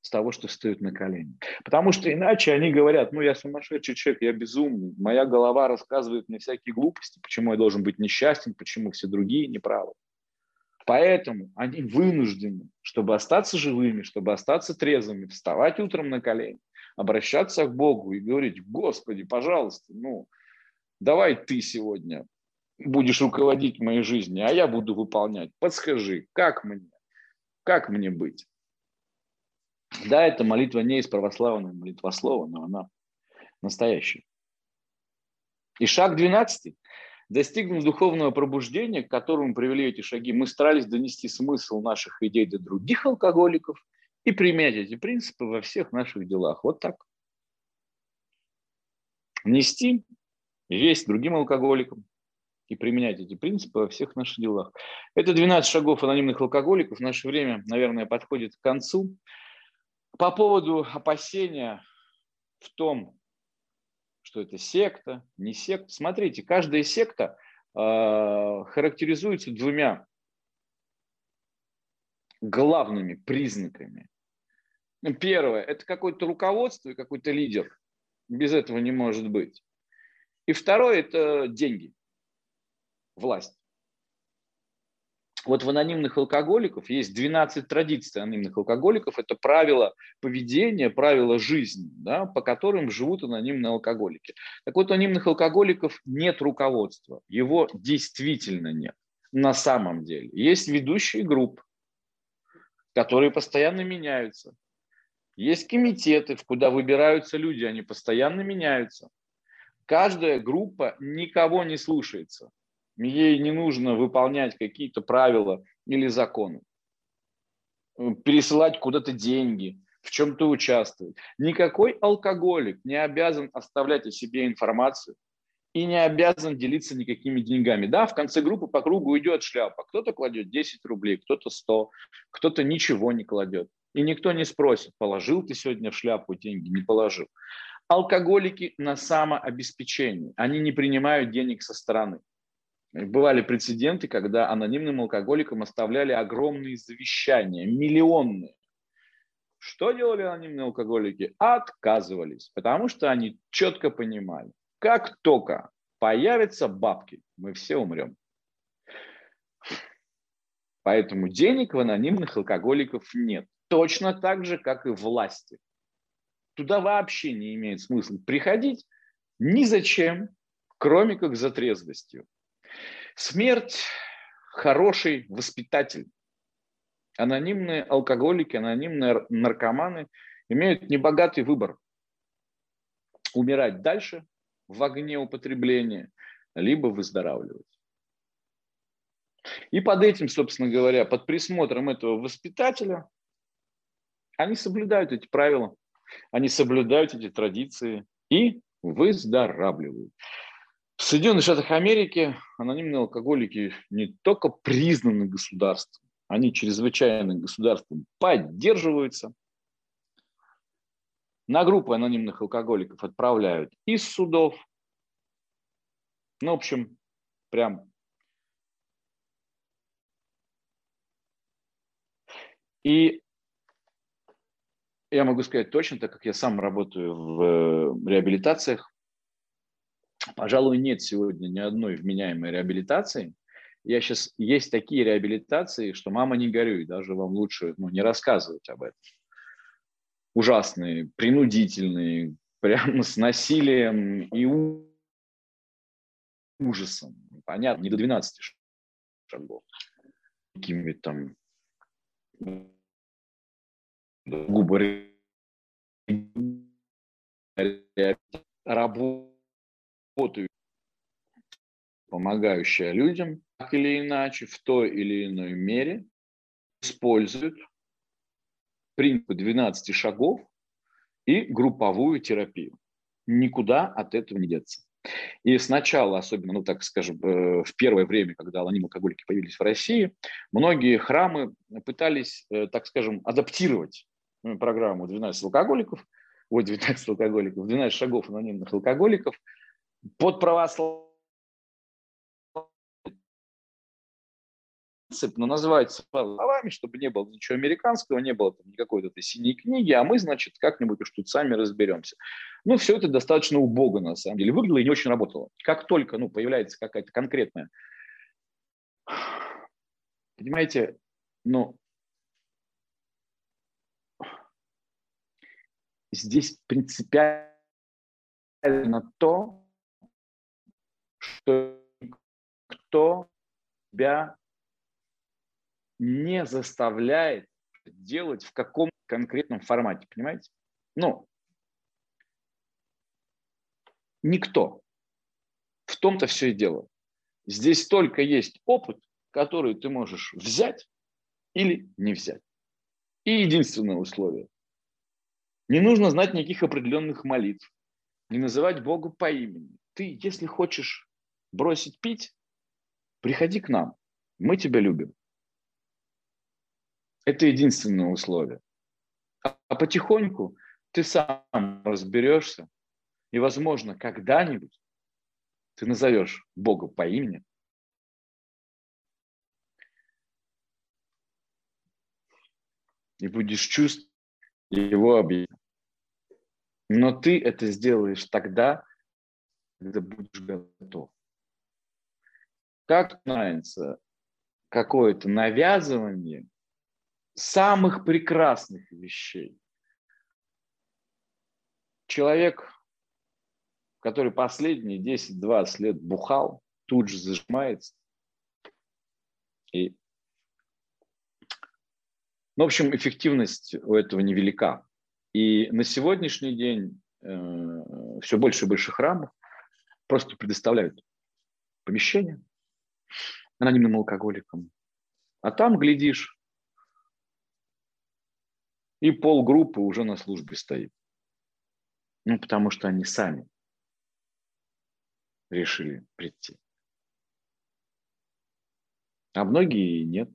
с того, что встают на колени. Потому что иначе они говорят, ну я сумасшедший человек, я безумный, моя голова рассказывает мне всякие глупости, почему я должен быть несчастен, почему все другие неправы. Поэтому они вынуждены, чтобы остаться живыми, чтобы остаться трезвыми, вставать утром на колени, обращаться к Богу и говорить, Господи, пожалуйста, ну, давай ты сегодня будешь руководить моей жизнью, а я буду выполнять. Подскажи, как мне? Как мне быть? Да, эта молитва не из православного молитвослова, но она настоящая. И шаг 12. Достигнув духовного пробуждения, к которому привели эти шаги, мы старались донести смысл наших идей до других алкоголиков и применять эти принципы во всех наших делах. Вот так. Нести весь другим алкоголикам и применять эти принципы во всех наших делах. Это 12 шагов анонимных алкоголиков. В наше время, наверное, подходит к концу. По поводу опасения в том, что это секта, не секта. Смотрите, каждая секта э, характеризуется двумя главными признаками. Первое – это какое-то руководство и какой-то лидер. Без этого не может быть. И второе – это деньги, власть. Вот в анонимных алкоголиков есть 12 традиций анонимных алкоголиков. Это правила поведения, правила жизни, да, по которым живут анонимные алкоголики. Так вот, у анонимных алкоголиков нет руководства. Его действительно нет на самом деле. Есть ведущие группы, которые постоянно меняются. Есть комитеты, в куда выбираются люди, они постоянно меняются. Каждая группа никого не слушается. Ей не нужно выполнять какие-то правила или законы, пересылать куда-то деньги, в чем-то участвовать. Никакой алкоголик не обязан оставлять о себе информацию и не обязан делиться никакими деньгами. Да, в конце группы по кругу идет шляпа. Кто-то кладет 10 рублей, кто-то 100, кто-то ничего не кладет. И никто не спросит, положил ты сегодня в шляпу деньги, не положил. Алкоголики на самообеспечении. Они не принимают денег со стороны. Бывали прецеденты, когда анонимным алкоголикам оставляли огромные завещания, миллионные. Что делали анонимные алкоголики? Отказывались, потому что они четко понимали, как только появятся бабки, мы все умрем. Поэтому денег в анонимных алкоголиков нет. Точно так же, как и власти. Туда вообще не имеет смысла приходить ни зачем, кроме как за трезвостью. Смерть – хороший воспитатель. Анонимные алкоголики, анонимные наркоманы имеют небогатый выбор. Умирать дальше в огне употребления, либо выздоравливать. И под этим, собственно говоря, под присмотром этого воспитателя, они соблюдают эти правила, они соблюдают эти традиции и выздоравливают. В Соединенных Штатах Америки анонимные алкоголики не только признаны государством, они чрезвычайно государством поддерживаются. На группы анонимных алкоголиков отправляют из судов. Ну, в общем, прям И я могу сказать точно, так как я сам работаю в э, реабилитациях, Пожалуй, нет сегодня ни одной вменяемой реабилитации. Я сейчас есть такие реабилитации, что мама не горюй, даже вам лучше ну, не рассказывать об этом. Ужасные, принудительные, прямо с насилием и ужасом. Понятно, не до 12 шагов. Какими там губы работы работают, помогающая людям, так или иначе, в той или иной мере, используют принципы 12 шагов и групповую терапию. Никуда от этого не деться. И сначала, особенно, ну так скажем, э, в первое время, когда анонимные алкоголики появились в России, многие храмы пытались, э, так скажем, адаптировать программу 12 алкоголиков, ой, 12 алкоголиков, 12 шагов анонимных алкоголиков – под православие но называется словами, чтобы не было ничего американского, не было там никакой этой синей книги, а мы, значит, как-нибудь уж тут сами разберемся. Ну, все это достаточно убого, на самом деле, выглядело и не очень работало. Как только, ну, появляется какая-то конкретная, понимаете, ну, здесь принципиально то, что никто тебя не заставляет делать в каком конкретном формате, понимаете? Ну, никто. В том-то все и дело. Здесь только есть опыт, который ты можешь взять или не взять. И единственное условие. Не нужно знать никаких определенных молитв, не называть Бога по имени. Ты, если хочешь бросить пить, приходи к нам. Мы тебя любим. Это единственное условие. А, а потихоньку ты сам разберешься, и, возможно, когда-нибудь ты назовешь Бога по имени, и будешь чувствовать его объект. Но ты это сделаешь тогда, когда будешь готов. Как нравится какое-то навязывание самых прекрасных вещей. Человек, который последние 10-20 лет бухал, тут же зажимается. И... Ну, в общем, эффективность у этого невелика. И на сегодняшний день э, все больше и больше храмов просто предоставляют помещение анонимным алкоголикам. А там, глядишь, и полгруппы уже на службе стоит. Ну, потому что они сами решили прийти. А многие нет.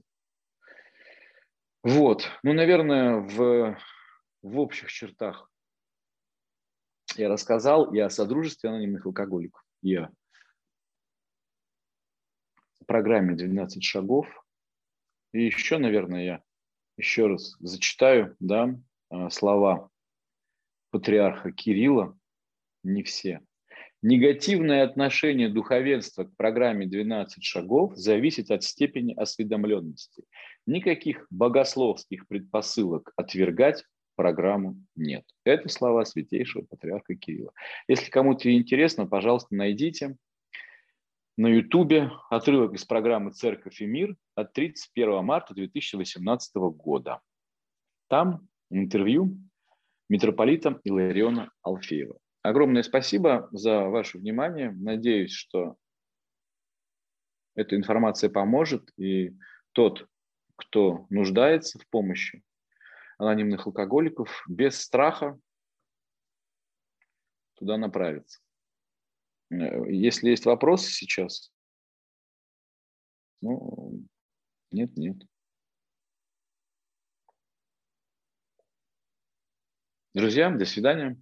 Вот. Ну, наверное, в, в общих чертах я рассказал и о содружестве анонимных алкоголиков, и о программе «12 шагов». И еще, наверное, я еще раз зачитаю да, а, слова патриарха Кирилла, не все. Негативное отношение духовенства к программе «12 шагов» зависит от степени осведомленности. Никаких богословских предпосылок отвергать программу нет. Это слова святейшего патриарха Кирилла. Если кому-то интересно, пожалуйста, найдите на Ютубе отрывок из программы «Церковь и мир» от 31 марта 2018 года. Там интервью митрополита Илариона Алфеева. Огромное спасибо за ваше внимание. Надеюсь, что эта информация поможет, и тот, кто нуждается в помощи анонимных алкоголиков, без страха туда направится. Э, если есть вопросы сейчас, ну, нет, нет. Друзья, до свидания.